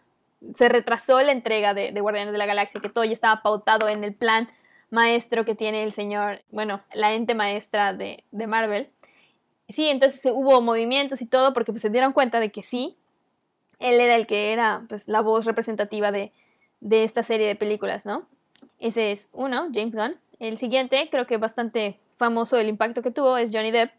se retrasó la entrega de, Guardianes de la Galaxia, que todo ya estaba pautado en el plan maestro que tiene el señor, bueno, la ente maestra de, Marvel. Sí, entonces hubo movimientos y todo porque pues, se dieron cuenta de que sí, él era el que era pues, la voz representativa de, de esta serie de películas, ¿no? Ese es uno, James Gunn. El siguiente, creo que bastante famoso el impacto que tuvo, es Johnny Depp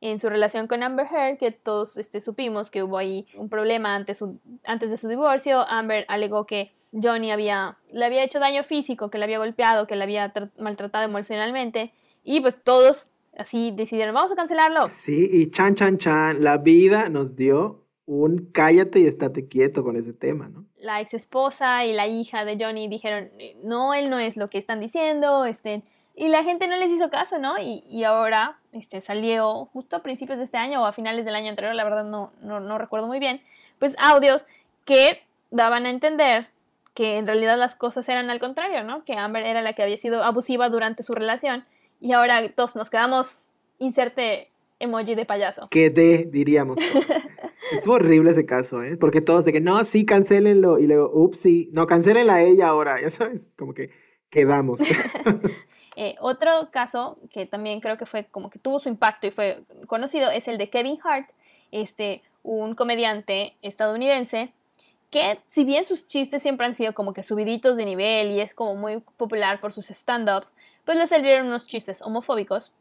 en su relación con Amber Heard, que todos este, supimos que hubo ahí un problema antes, antes de su divorcio. Amber alegó que Johnny había, le había hecho daño físico, que le había golpeado, que le había maltratado emocionalmente. Y pues todos así decidieron, vamos a cancelarlo. Sí, y chan, chan, chan, la vida nos dio un cállate y estate quieto con ese tema, ¿no? La ex esposa y la hija de Johnny dijeron, no, él no es lo que están diciendo, este, y la gente no les hizo caso, ¿no? Y, y, ahora este, salió justo a principios de este año o a finales del año anterior, la verdad no, no, no recuerdo muy bien, pues audios que daban a entender que en realidad las cosas eran al contrario, ¿no? Que Amber era la que había sido abusiva durante su relación y ahora todos nos quedamos, inserte emoji de payaso. Quedé, diríamos. Estuvo horrible ese caso, ¿eh? Porque todos de que no, sí, cancelenlo. Y luego, ups, sí, no, cancelenla a ella ahora, ya sabes, como que quedamos. Eh, otro caso que también creo que fue como que tuvo su impacto y fue conocido es el de Kevin Hart, este, un comediante estadounidense que si bien sus chistes siempre han sido como que subiditos de nivel y es como muy popular por sus stand-ups, pues le salieron unos chistes homofóbicos.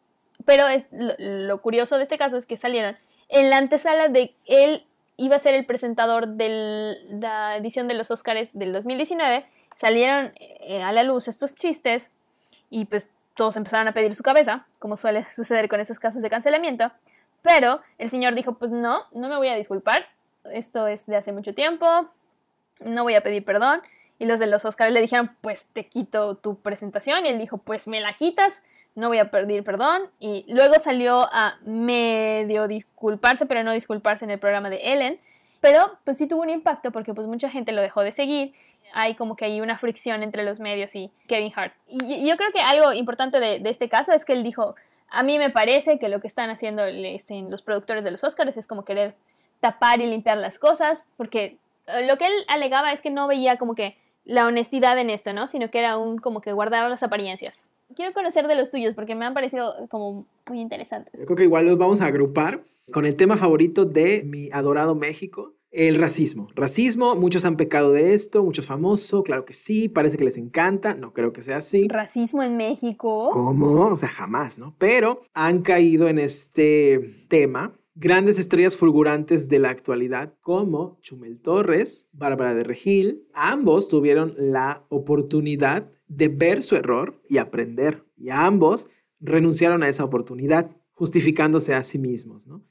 Pero es, lo, curioso de este caso es que salieron en la antesala de él iba a ser el presentador de la edición de los Oscars del 2019, salieron eh, a la luz estos chistes y pues todos empezaron a pedir su cabeza, como suele suceder con esos casos de cancelamiento. Pero el señor dijo, pues no, no me voy a disculpar, esto es de hace mucho tiempo, no voy a pedir perdón. Y los de los Oscars le dijeron, pues te quito tu presentación. Y él dijo, pues me la quitas, no voy a pedir perdón. Y luego salió a medio disculparse, pero no disculparse en el programa de Ellen. Pero pues sí tuvo un impacto porque pues mucha gente lo dejó de seguir hay como que hay una fricción entre los medios y Kevin Hart. Y, yo creo que algo importante de, este caso es que él dijo, a mí me parece que lo que están haciendo este, los productores de los Oscars es como querer tapar y limpiar las cosas, porque eh, lo que él alegaba es que no veía como que la honestidad en esto, ¿no? Sino que era un como que guardar las apariencias. Quiero conocer de los tuyos porque me han parecido como muy interesantes. Yo creo que igual los vamos a agrupar con el tema favorito de mi adorado México, el racismo. Racismo, muchos han pecado de esto, muchos famosos, claro que sí, parece que les encanta, no creo que sea así. ¿Racismo en México? ¿Cómo? O sea, jamás, ¿no? Pero han caído en este tema grandes estrellas fulgurantes de la actualidad como Chumel Torres, Bárbara de Regil. Ambos tuvieron la oportunidad de ver su error y aprender. Y ambos renunciaron a esa oportunidad, justificándose a sí mismos, ¿no?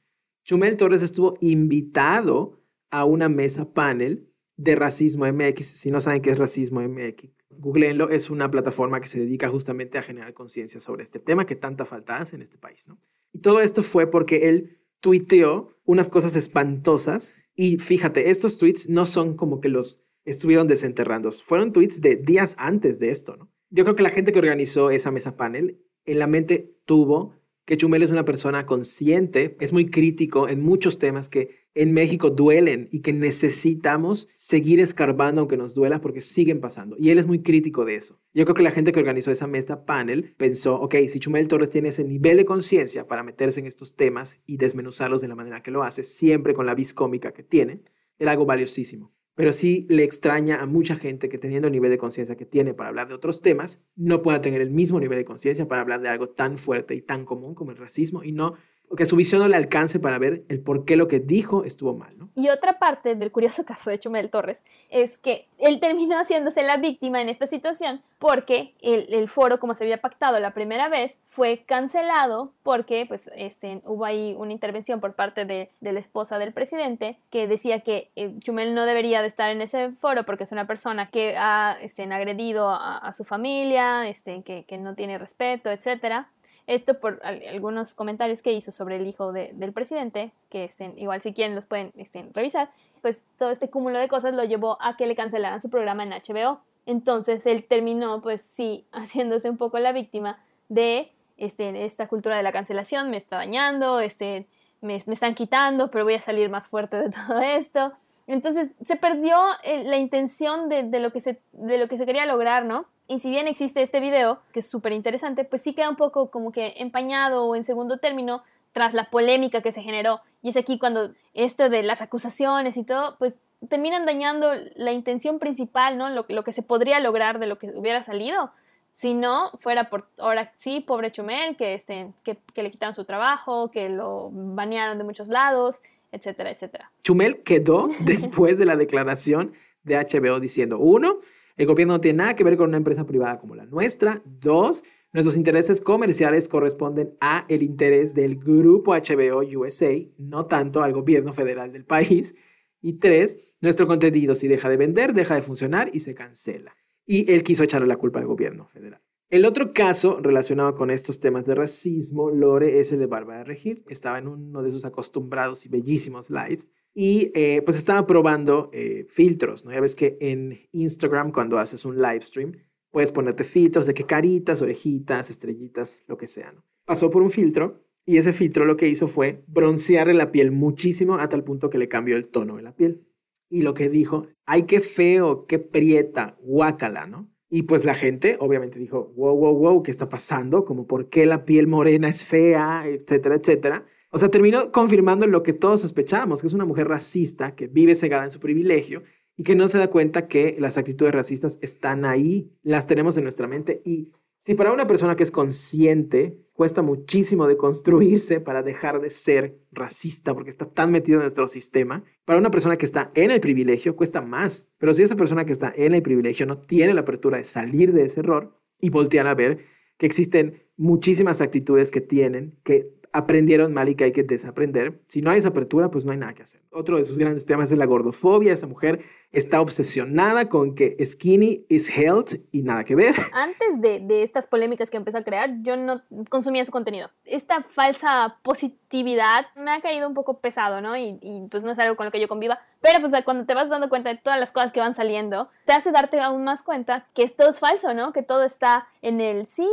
Chumel Torres estuvo invitado a una mesa panel de Racismo MX. Si no saben qué es Racismo MX, googleenlo. Es una plataforma que se dedica justamente a generar conciencia sobre este tema que tanta falta hace en este país, ¿no? Y todo esto fue porque él tuiteó unas cosas espantosas y fíjate, estos tweets no son como que los estuvieron desenterrando, fueron tweets de días antes de esto, ¿no? Yo creo que la gente que organizó esa mesa panel en la mente tuvo que Chumel es una persona consciente, es muy crítico en muchos temas que en México duelen y que necesitamos seguir escarbando aunque nos duela porque siguen pasando. Y él es muy crítico de eso. Yo creo que la gente que organizó esa meta panel pensó, ok, si Chumel Torres tiene ese nivel de conciencia para meterse en estos temas y desmenuzarlos de la manera que lo hace, siempre con la vis cómica que tiene, era algo valiosísimo pero sí le extraña a mucha gente que teniendo el nivel de conciencia que tiene para hablar de otros temas, no pueda tener el mismo nivel de conciencia para hablar de algo tan fuerte y tan común como el racismo y no que su visión no le alcance para ver el por qué lo que dijo estuvo mal. ¿no? Y otra parte del curioso caso de Chumel Torres es que él terminó haciéndose la víctima en esta situación porque el, foro, como se había pactado la primera vez, fue cancelado porque pues, este, hubo ahí una intervención por parte de, la esposa del presidente que decía que eh, Chumel no debería de estar en ese foro porque es una persona que ha este, agredido a, su familia, este, que, que no tiene respeto, etcétera. Esto por algunos comentarios que hizo sobre el hijo del presidente, que estén, igual si quieren los pueden estén, revisar, pues todo este cúmulo de cosas lo llevó a que le cancelaran su programa en HBO. Entonces él terminó, pues sí, haciéndose un poco la víctima de este, esta cultura de la cancelación, me está dañando, este, me, me están quitando, pero voy a salir más fuerte de todo esto. Entonces se perdió eh, la intención de, lo que se, de lo que se quería lograr, ¿no? Y si bien existe este video, que es súper interesante, pues sí queda un poco como que empañado o en segundo término tras la polémica que se generó. Y es aquí cuando esto de las acusaciones y todo, pues terminan dañando la intención principal, ¿no? Lo, lo que se podría lograr de lo que hubiera salido. Si no, fuera por, ahora sí, pobre Chumel, que, este, que, que le quitaron su trabajo, que lo banearon de muchos lados, etcétera, etcétera. Chumel quedó después de la declaración de HBO diciendo, uno, el gobierno no tiene nada que ver con una empresa privada como la nuestra. Dos, nuestros intereses comerciales corresponden a el interés del grupo HBO USA, no tanto al gobierno federal del país. Y tres, nuestro contenido si deja de vender, deja de funcionar y se cancela. Y él quiso echarle la culpa al gobierno federal. El otro caso relacionado con estos temas de racismo, Lore, es el de Bárbara Regir. Estaba en uno de sus acostumbrados y bellísimos lives y eh, pues estaba probando eh, filtros, ¿no? Ya ves que en Instagram cuando haces un live stream puedes ponerte filtros de qué caritas, orejitas, estrellitas, lo que sea. Pasó por un filtro y ese filtro lo que hizo fue broncearle la piel muchísimo a tal punto que le cambió el tono de la piel. Y lo que dijo, ay, qué feo, qué prieta, guácala, ¿no? Y pues la gente obviamente dijo, wow, wow, wow, ¿qué está pasando? Como por qué la piel morena es fea, etcétera, etcétera. O sea, terminó confirmando lo que todos sospechábamos, que es una mujer racista que vive cegada en su privilegio y que no se da cuenta que las actitudes racistas están ahí, las tenemos en nuestra mente y si para una persona que es consciente cuesta muchísimo de construirse para dejar de ser racista porque está tan metido en nuestro sistema, para una persona que está en el privilegio cuesta más. Pero si esa persona que está en el privilegio no tiene la apertura de salir de ese error y voltear a ver que existen muchísimas actitudes que tienen que aprendieron mal y que hay que desaprender. Si no hay esa apertura, pues no hay nada que hacer. Otro de sus grandes temas es la gordofobia. Esa mujer está obsesionada con que skinny is health y nada que ver. Antes de, de, estas polémicas que empezó a crear, yo no consumía su contenido. Esta falsa positividad me ha caído un poco pesado, ¿no? Y, y, pues no es algo con lo que yo conviva. Pero pues cuando te vas dando cuenta de todas las cosas que van saliendo, te hace darte aún más cuenta que todo es falso, ¿no? Que todo está en el sí,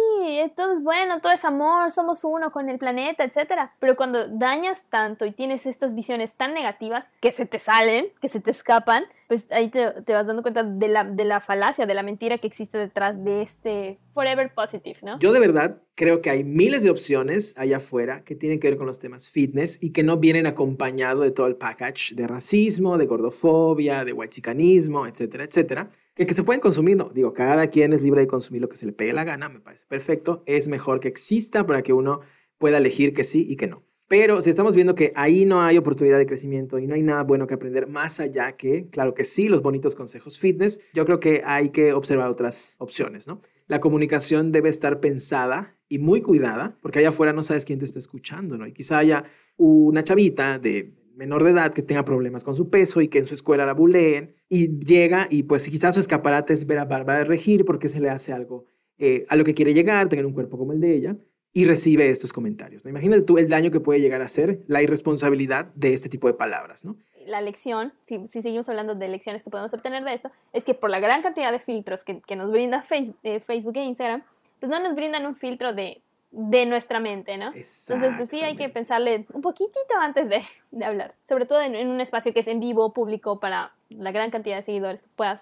todo es bueno, todo es amor, somos uno con el planeta, etc. Pero cuando dañas tanto y tienes estas visiones tan negativas que se te salen, que se te escapan, pues ahí te, vas dando cuenta de la, de la falacia, de la mentira que existe detrás de este forever positive, ¿no? Yo de verdad creo que hay miles de opciones allá afuera que tienen que ver con los temas fitness y que no vienen acompañado de todo el package de racismo, de gordofobia, de whitezicanismo, etcétera, etcétera, que, que se pueden consumir, no, digo, cada quien es libre de consumir lo que se le pegue la gana, me parece perfecto, es mejor que exista para que uno pueda elegir que sí y que no. Pero si estamos viendo que ahí no hay oportunidad de crecimiento y no hay nada bueno que aprender más allá que, claro que sí, los bonitos consejos fitness, yo creo que hay que observar otras opciones, ¿no? La comunicación debe estar pensada y muy cuidada, porque allá afuera no sabes quién te está escuchando, ¿no? Y quizá haya una chavita de menor de edad que tenga problemas con su peso y que en su escuela la buleen y llega y pues quizás su escaparate es ver a Bárbara Regir porque se le hace algo eh, a lo que quiere llegar, tener un cuerpo como el de ella y recibe estos comentarios. ¿no? Imagínate tú el daño que puede llegar a ser la irresponsabilidad de este tipo de palabras. ¿no? La lección, si, si seguimos hablando de lecciones que podemos obtener de esto, es que por la gran cantidad de filtros que, que nos brinda Facebook, eh, Facebook, e Instagram, pues no nos brindan un filtro de, de nuestra mente, ¿no? Entonces, pues sí hay que pensarle un poquitito antes de, de hablar, sobre todo en, en, un espacio que es en vivo, público, para la gran cantidad de seguidores que puedas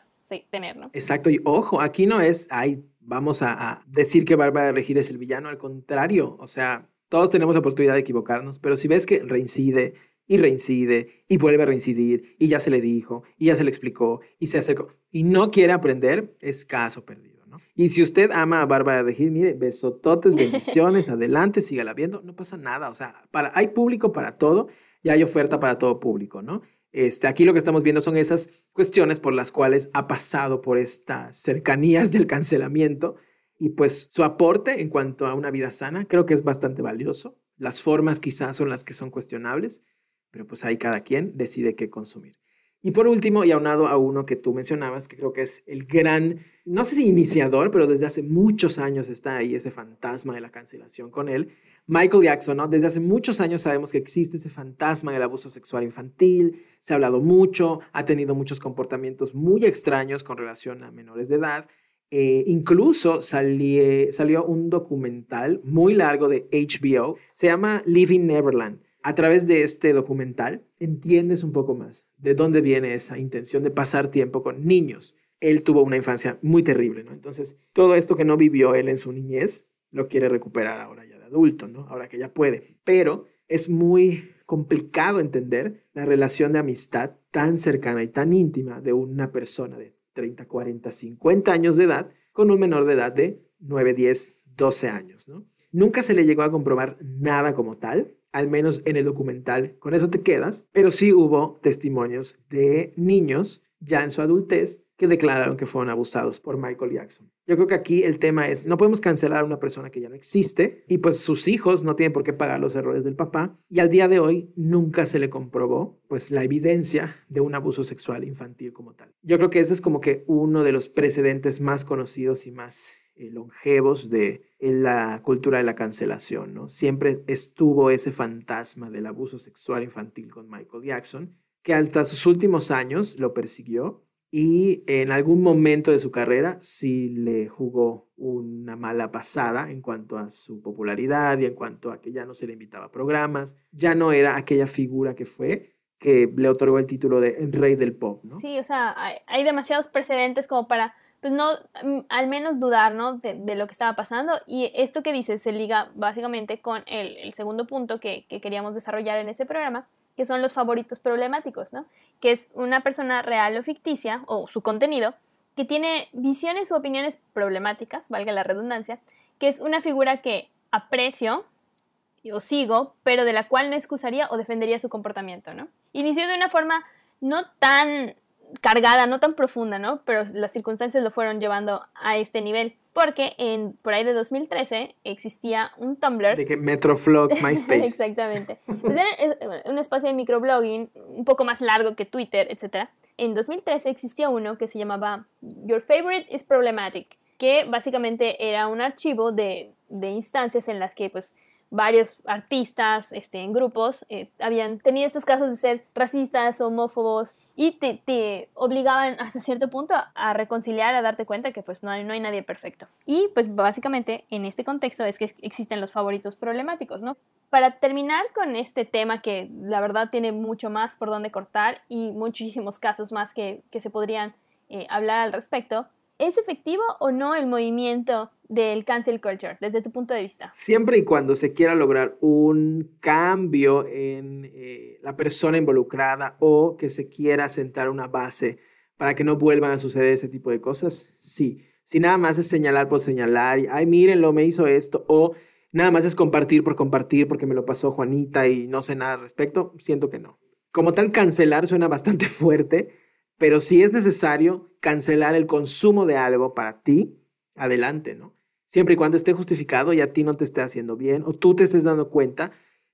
tener, ¿no? Exacto, y ojo, aquí no es, ay, vamos a, decir que Bárbara Regir es el villano, al contrario, o sea, todos tenemos la oportunidad de equivocarnos, pero si ves que reincide y reincide y vuelve a reincidir y ya se le dijo y ya se le explicó y se acercó y no quiere aprender, es caso perdido, ¿no? Y si usted ama a Bárbara Regir, mire, besototes, bendiciones, adelante, sígala viendo, no pasa nada, o sea, para, hay público para todo y hay oferta para todo público, ¿no? Este, aquí lo que estamos viendo son esas cuestiones por las cuales ha pasado por estas cercanías del cancelamiento y pues su aporte en cuanto a una vida sana creo que es bastante valioso. Las formas quizás son las que son cuestionables, pero pues ahí cada quien decide qué consumir. Y por último, y aunado a uno que tú mencionabas, que creo que es el gran, no sé si iniciador, pero desde hace muchos años está ahí ese fantasma de la cancelación con él, Michael Jackson, ¿no? Desde hace muchos años sabemos que existe ese fantasma del abuso sexual infantil, se ha hablado mucho, ha tenido muchos comportamientos muy extraños con relación a menores de edad. Eh, incluso salió un documental muy largo de HBO, se llama Living Neverland. A través de este documental entiendes un poco más de dónde viene esa intención de pasar tiempo con niños. Él tuvo una infancia muy terrible, ¿no? Entonces, todo esto que no vivió él en su niñez, lo quiere recuperar ahora ya de adulto, ¿no? Ahora que ya puede. Pero es muy complicado entender la relación de amistad tan cercana y tan íntima de una persona de 30, 40, 50 años de edad con un menor de edad de 9, 10, 12 años, ¿no? Nunca se le llegó a comprobar nada como tal, al menos en el documental, con eso te quedas, pero sí hubo testimonios de niños ya en su adultez que declararon que fueron abusados por Michael Jackson. Yo creo que aquí el tema es, no podemos cancelar a una persona que ya no existe y pues sus hijos no tienen por qué pagar los errores del papá y al día de hoy nunca se le comprobó pues la evidencia de un abuso sexual infantil como tal. Yo creo que ese es como que uno de los precedentes más conocidos y más eh, longevos de la cultura de la cancelación, ¿no? Siempre estuvo ese fantasma del abuso sexual infantil con Michael Jackson, que hasta sus últimos años lo persiguió y en algún momento de su carrera sí le jugó una mala pasada en cuanto a su popularidad y en cuanto a que ya no se le invitaba a programas, ya no era aquella figura que fue que le otorgó el título de rey del pop, ¿no? Sí, o sea, hay, demasiados precedentes como para, pues no, mm, al menos dudar, ¿no? De, lo que estaba pasando. Y esto que dices se liga básicamente con el, segundo punto que, que queríamos desarrollar en ese programa, que son los favoritos problemáticos, ¿no? Que es una persona real o ficticia, o su contenido, que tiene visiones u opiniones problemáticas, valga la redundancia, que es una figura que aprecio o sigo, pero de la cual no excusaría o defendería su comportamiento, ¿no? Inició de una forma no tan cargada, no tan profunda, ¿no? Pero las circunstancias lo fueron llevando a este nivel. Porque en, por ahí de 2013 existía un Tumblr. De que Metroflog, MySpace. Exactamente. Pues era un espacio de microblogging un poco más largo que Twitter, etc. En 2013 existía uno que se llamaba Your Favorite is Problematic, que básicamente era un archivo de, de instancias en las que pues varios artistas este, en grupos eh, habían tenido estos casos de ser racistas, homófobos y te, obligaban hasta cierto punto a, reconciliar, a darte cuenta que pues no hay, no hay nadie perfecto. Y pues básicamente en este contexto es que existen los favoritos problemáticos, ¿no? Para terminar con este tema que la verdad tiene mucho más por donde cortar y muchísimos casos más que, se podrían eh, hablar al respecto, ¿Es efectivo o no el movimiento del cancel culture desde tu punto de vista? Siempre y cuando se quiera lograr un cambio en eh, la persona involucrada o que se quiera sentar una base para que no vuelvan a suceder ese tipo de cosas, sí. Si nada más es señalar por señalar, y, ay, mírenlo, me hizo esto, o nada más es compartir por compartir porque me lo pasó Juanita y no sé nada al respecto, siento que no. Como tal, cancelar suena bastante fuerte, pero si es necesario cancelar el consumo de algo para ti, adelante, ¿no? Siempre y cuando esté justificado y a ti no te esté haciendo bien o tú te estés dando cuenta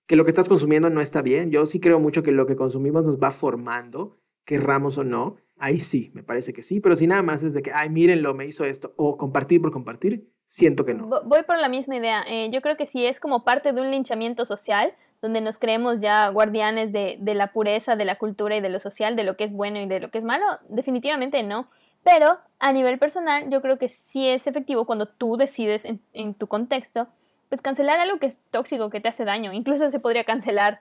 que lo que estás consumiendo no está bien. Yo sí creo mucho que lo que consumimos nos va formando, querramos o no. Ahí sí, me parece que sí, pero si nada más es de que, ay, mírenlo, me hizo esto, o compartir por compartir, siento que no. Voy por la misma idea. Eh, yo creo que sí es como parte de un linchamiento social, donde nos creemos ya guardianes de, de, la pureza, de la cultura y de lo social, de lo que es bueno y de lo que es malo, definitivamente no. Pero a nivel personal, yo creo que sí es efectivo cuando tú decides en, en tu contexto, pues cancelar algo que es tóxico, que te hace daño. Incluso se podría cancelar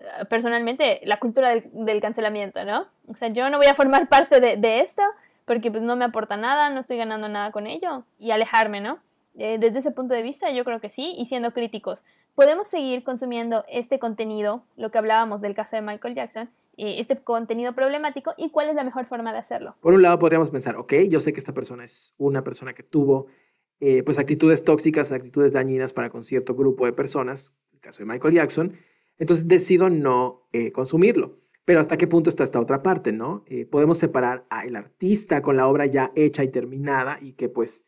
eh, personalmente la cultura del, cancelamiento, ¿no? O sea, yo no voy a formar parte de, de, esto porque pues no me aporta nada, no estoy ganando nada con ello y alejarme, ¿no? Eh, desde ese punto de vista yo creo que sí y siendo críticos podemos seguir consumiendo este contenido, lo que hablábamos del caso de Michael Jackson, eh, este contenido problemático y cuál es la mejor forma de hacerlo. Por un lado podríamos pensar, ok, yo sé que esta persona es una persona que tuvo eh, pues actitudes tóxicas, actitudes dañinas para con cierto grupo de personas, el caso de Michael Jackson, entonces decido no eh, consumirlo. Pero hasta qué punto está esta otra parte, ¿no? podemos separar al artista con la obra ya hecha y terminada y que pues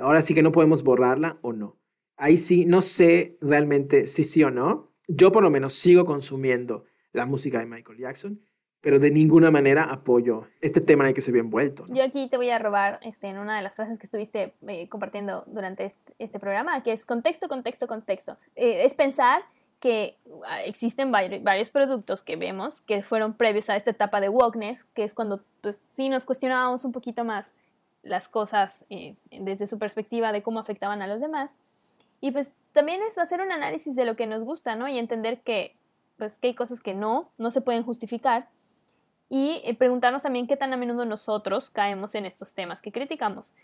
ahora sí que no podemos borrarla o no ahí sí, no sé realmente si sí o no. Yo por lo menos sigo consumiendo la música de Michael Jackson, pero de ninguna manera apoyo este tema en el que se ve envuelto. Yo aquí te voy a robar este, en una de las frases que estuviste eh, compartiendo durante este, programa, que es contexto, contexto, contexto. Eh, es pensar que ah, existen varios, productos que vemos que fueron previos a esta etapa de wokeness, que es cuando pues sí nos cuestionábamos un poquito más las cosas eh, desde su perspectiva de cómo afectaban a los demás y pues también es hacer un análisis de lo que nos gusta, ¿no? Y entender que pues que hay cosas que no, no se pueden justificar. Y eh, preguntarnos también qué tan a menudo nosotros caemos en estos temas que criticamos.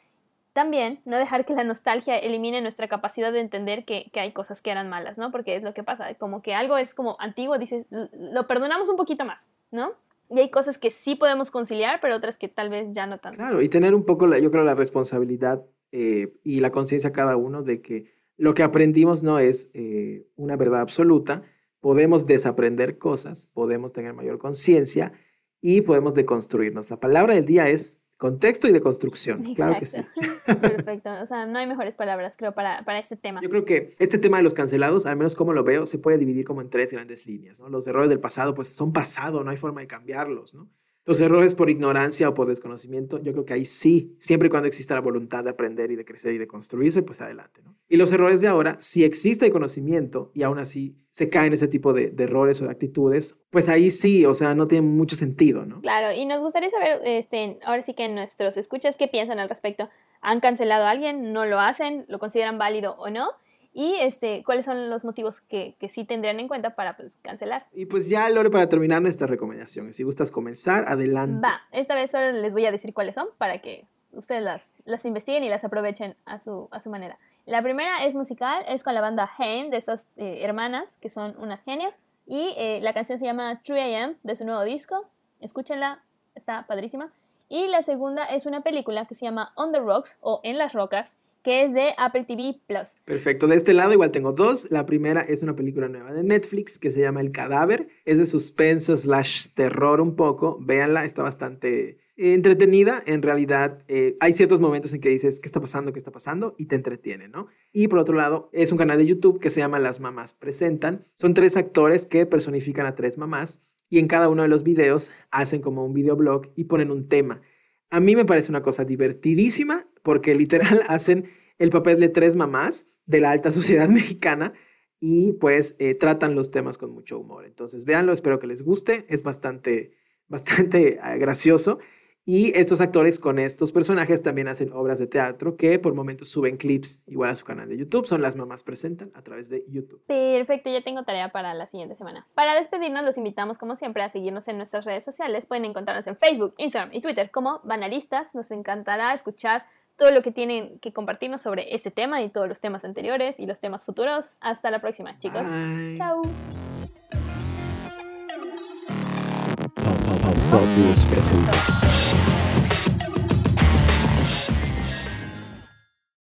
También no dejar que la nostalgia elimine nuestra capacidad de entender que, que, hay cosas que eran malas, ¿no? Porque es lo que pasa, como que algo es como antiguo, dices, lo perdonamos un poquito más, ¿no? Y hay cosas que sí podemos conciliar, pero otras que tal vez ya no tanto. Claro, y tener un poco, la, yo creo, la responsabilidad eh, y la conciencia cada uno de que lo que aprendimos no es eh, una verdad absoluta, podemos desaprender cosas, podemos tener mayor conciencia y podemos deconstruirnos. La palabra del día es Contexto y de construcción, claro que sí. Perfecto, o sea, no hay mejores palabras, creo, para, para, este tema. Yo creo que este tema de los cancelados, al menos como lo veo, se puede dividir como en tres grandes líneas, ¿no? Los errores del pasado, pues son pasado, no hay forma de cambiarlos, ¿no? Los errores por ignorancia o por desconocimiento, yo creo que ahí sí, siempre y cuando exista la voluntad de aprender y de crecer y de construirse, pues adelante, ¿no? Y los errores de ahora, si existe conocimiento y aún así se caen ese tipo de, errores o de actitudes, pues ahí sí, o sea, no tiene mucho sentido, ¿no? Claro, y nos gustaría saber, este, ahora sí que nuestros escuchas, ¿qué piensan al respecto? ¿Han cancelado a alguien? ¿No lo hacen? ¿Lo consideran válido o no? Y este, cuáles son los motivos que, que sí tendrían en cuenta para pues, cancelar. Y pues ya, Lore, para terminar nuestra recomendación, si gustas comenzar, adelante. Va, esta vez solo les voy a decir cuáles son para que ustedes las, las investiguen y las aprovechen a su, a su manera. La primera es musical, es con la banda Haim, de estas eh, hermanas, que son unas genias, y eh, la canción se llama 3am, de su nuevo disco. Escúchenla, está padrísima. Y la segunda es una película que se llama On the Rocks o En las Rocas, que es de Apple TV Plus. Perfecto, de este lado igual tengo dos. La primera es una película nueva de Netflix que se llama El Cadáver. Es de suspenso slash terror un poco. Véanla, está bastante entretenida. En realidad eh, hay ciertos momentos en que dices, ¿qué está pasando? ¿Qué está pasando? Y te entretiene, ¿no? Y por otro lado, es un canal de YouTube que se llama Las Mamás Presentan. Son tres actores que personifican a tres mamás y en cada uno de los videos hacen como un videoblog y ponen un tema. A mí me parece una cosa divertidísima porque literal hacen el papel de tres mamás de la alta sociedad mexicana y pues eh, tratan los temas con mucho humor. Entonces, véanlo, espero que les guste, es bastante, bastante eh, gracioso y estos actores con estos personajes también hacen obras de teatro que por momentos suben clips igual a su canal de YouTube. Son las mamás presentan a través de YouTube. Perfecto, ya tengo tarea para la siguiente semana. Para despedirnos, los invitamos como siempre a seguirnos en nuestras redes sociales. Pueden encontrarnos en Facebook, Instagram y Twitter como Banalistas. Nos encantará escuchar todo lo que tienen que compartirnos sobre este tema y todos los temas anteriores y los temas futuros. Hasta la próxima, chicos. Chao. presenta.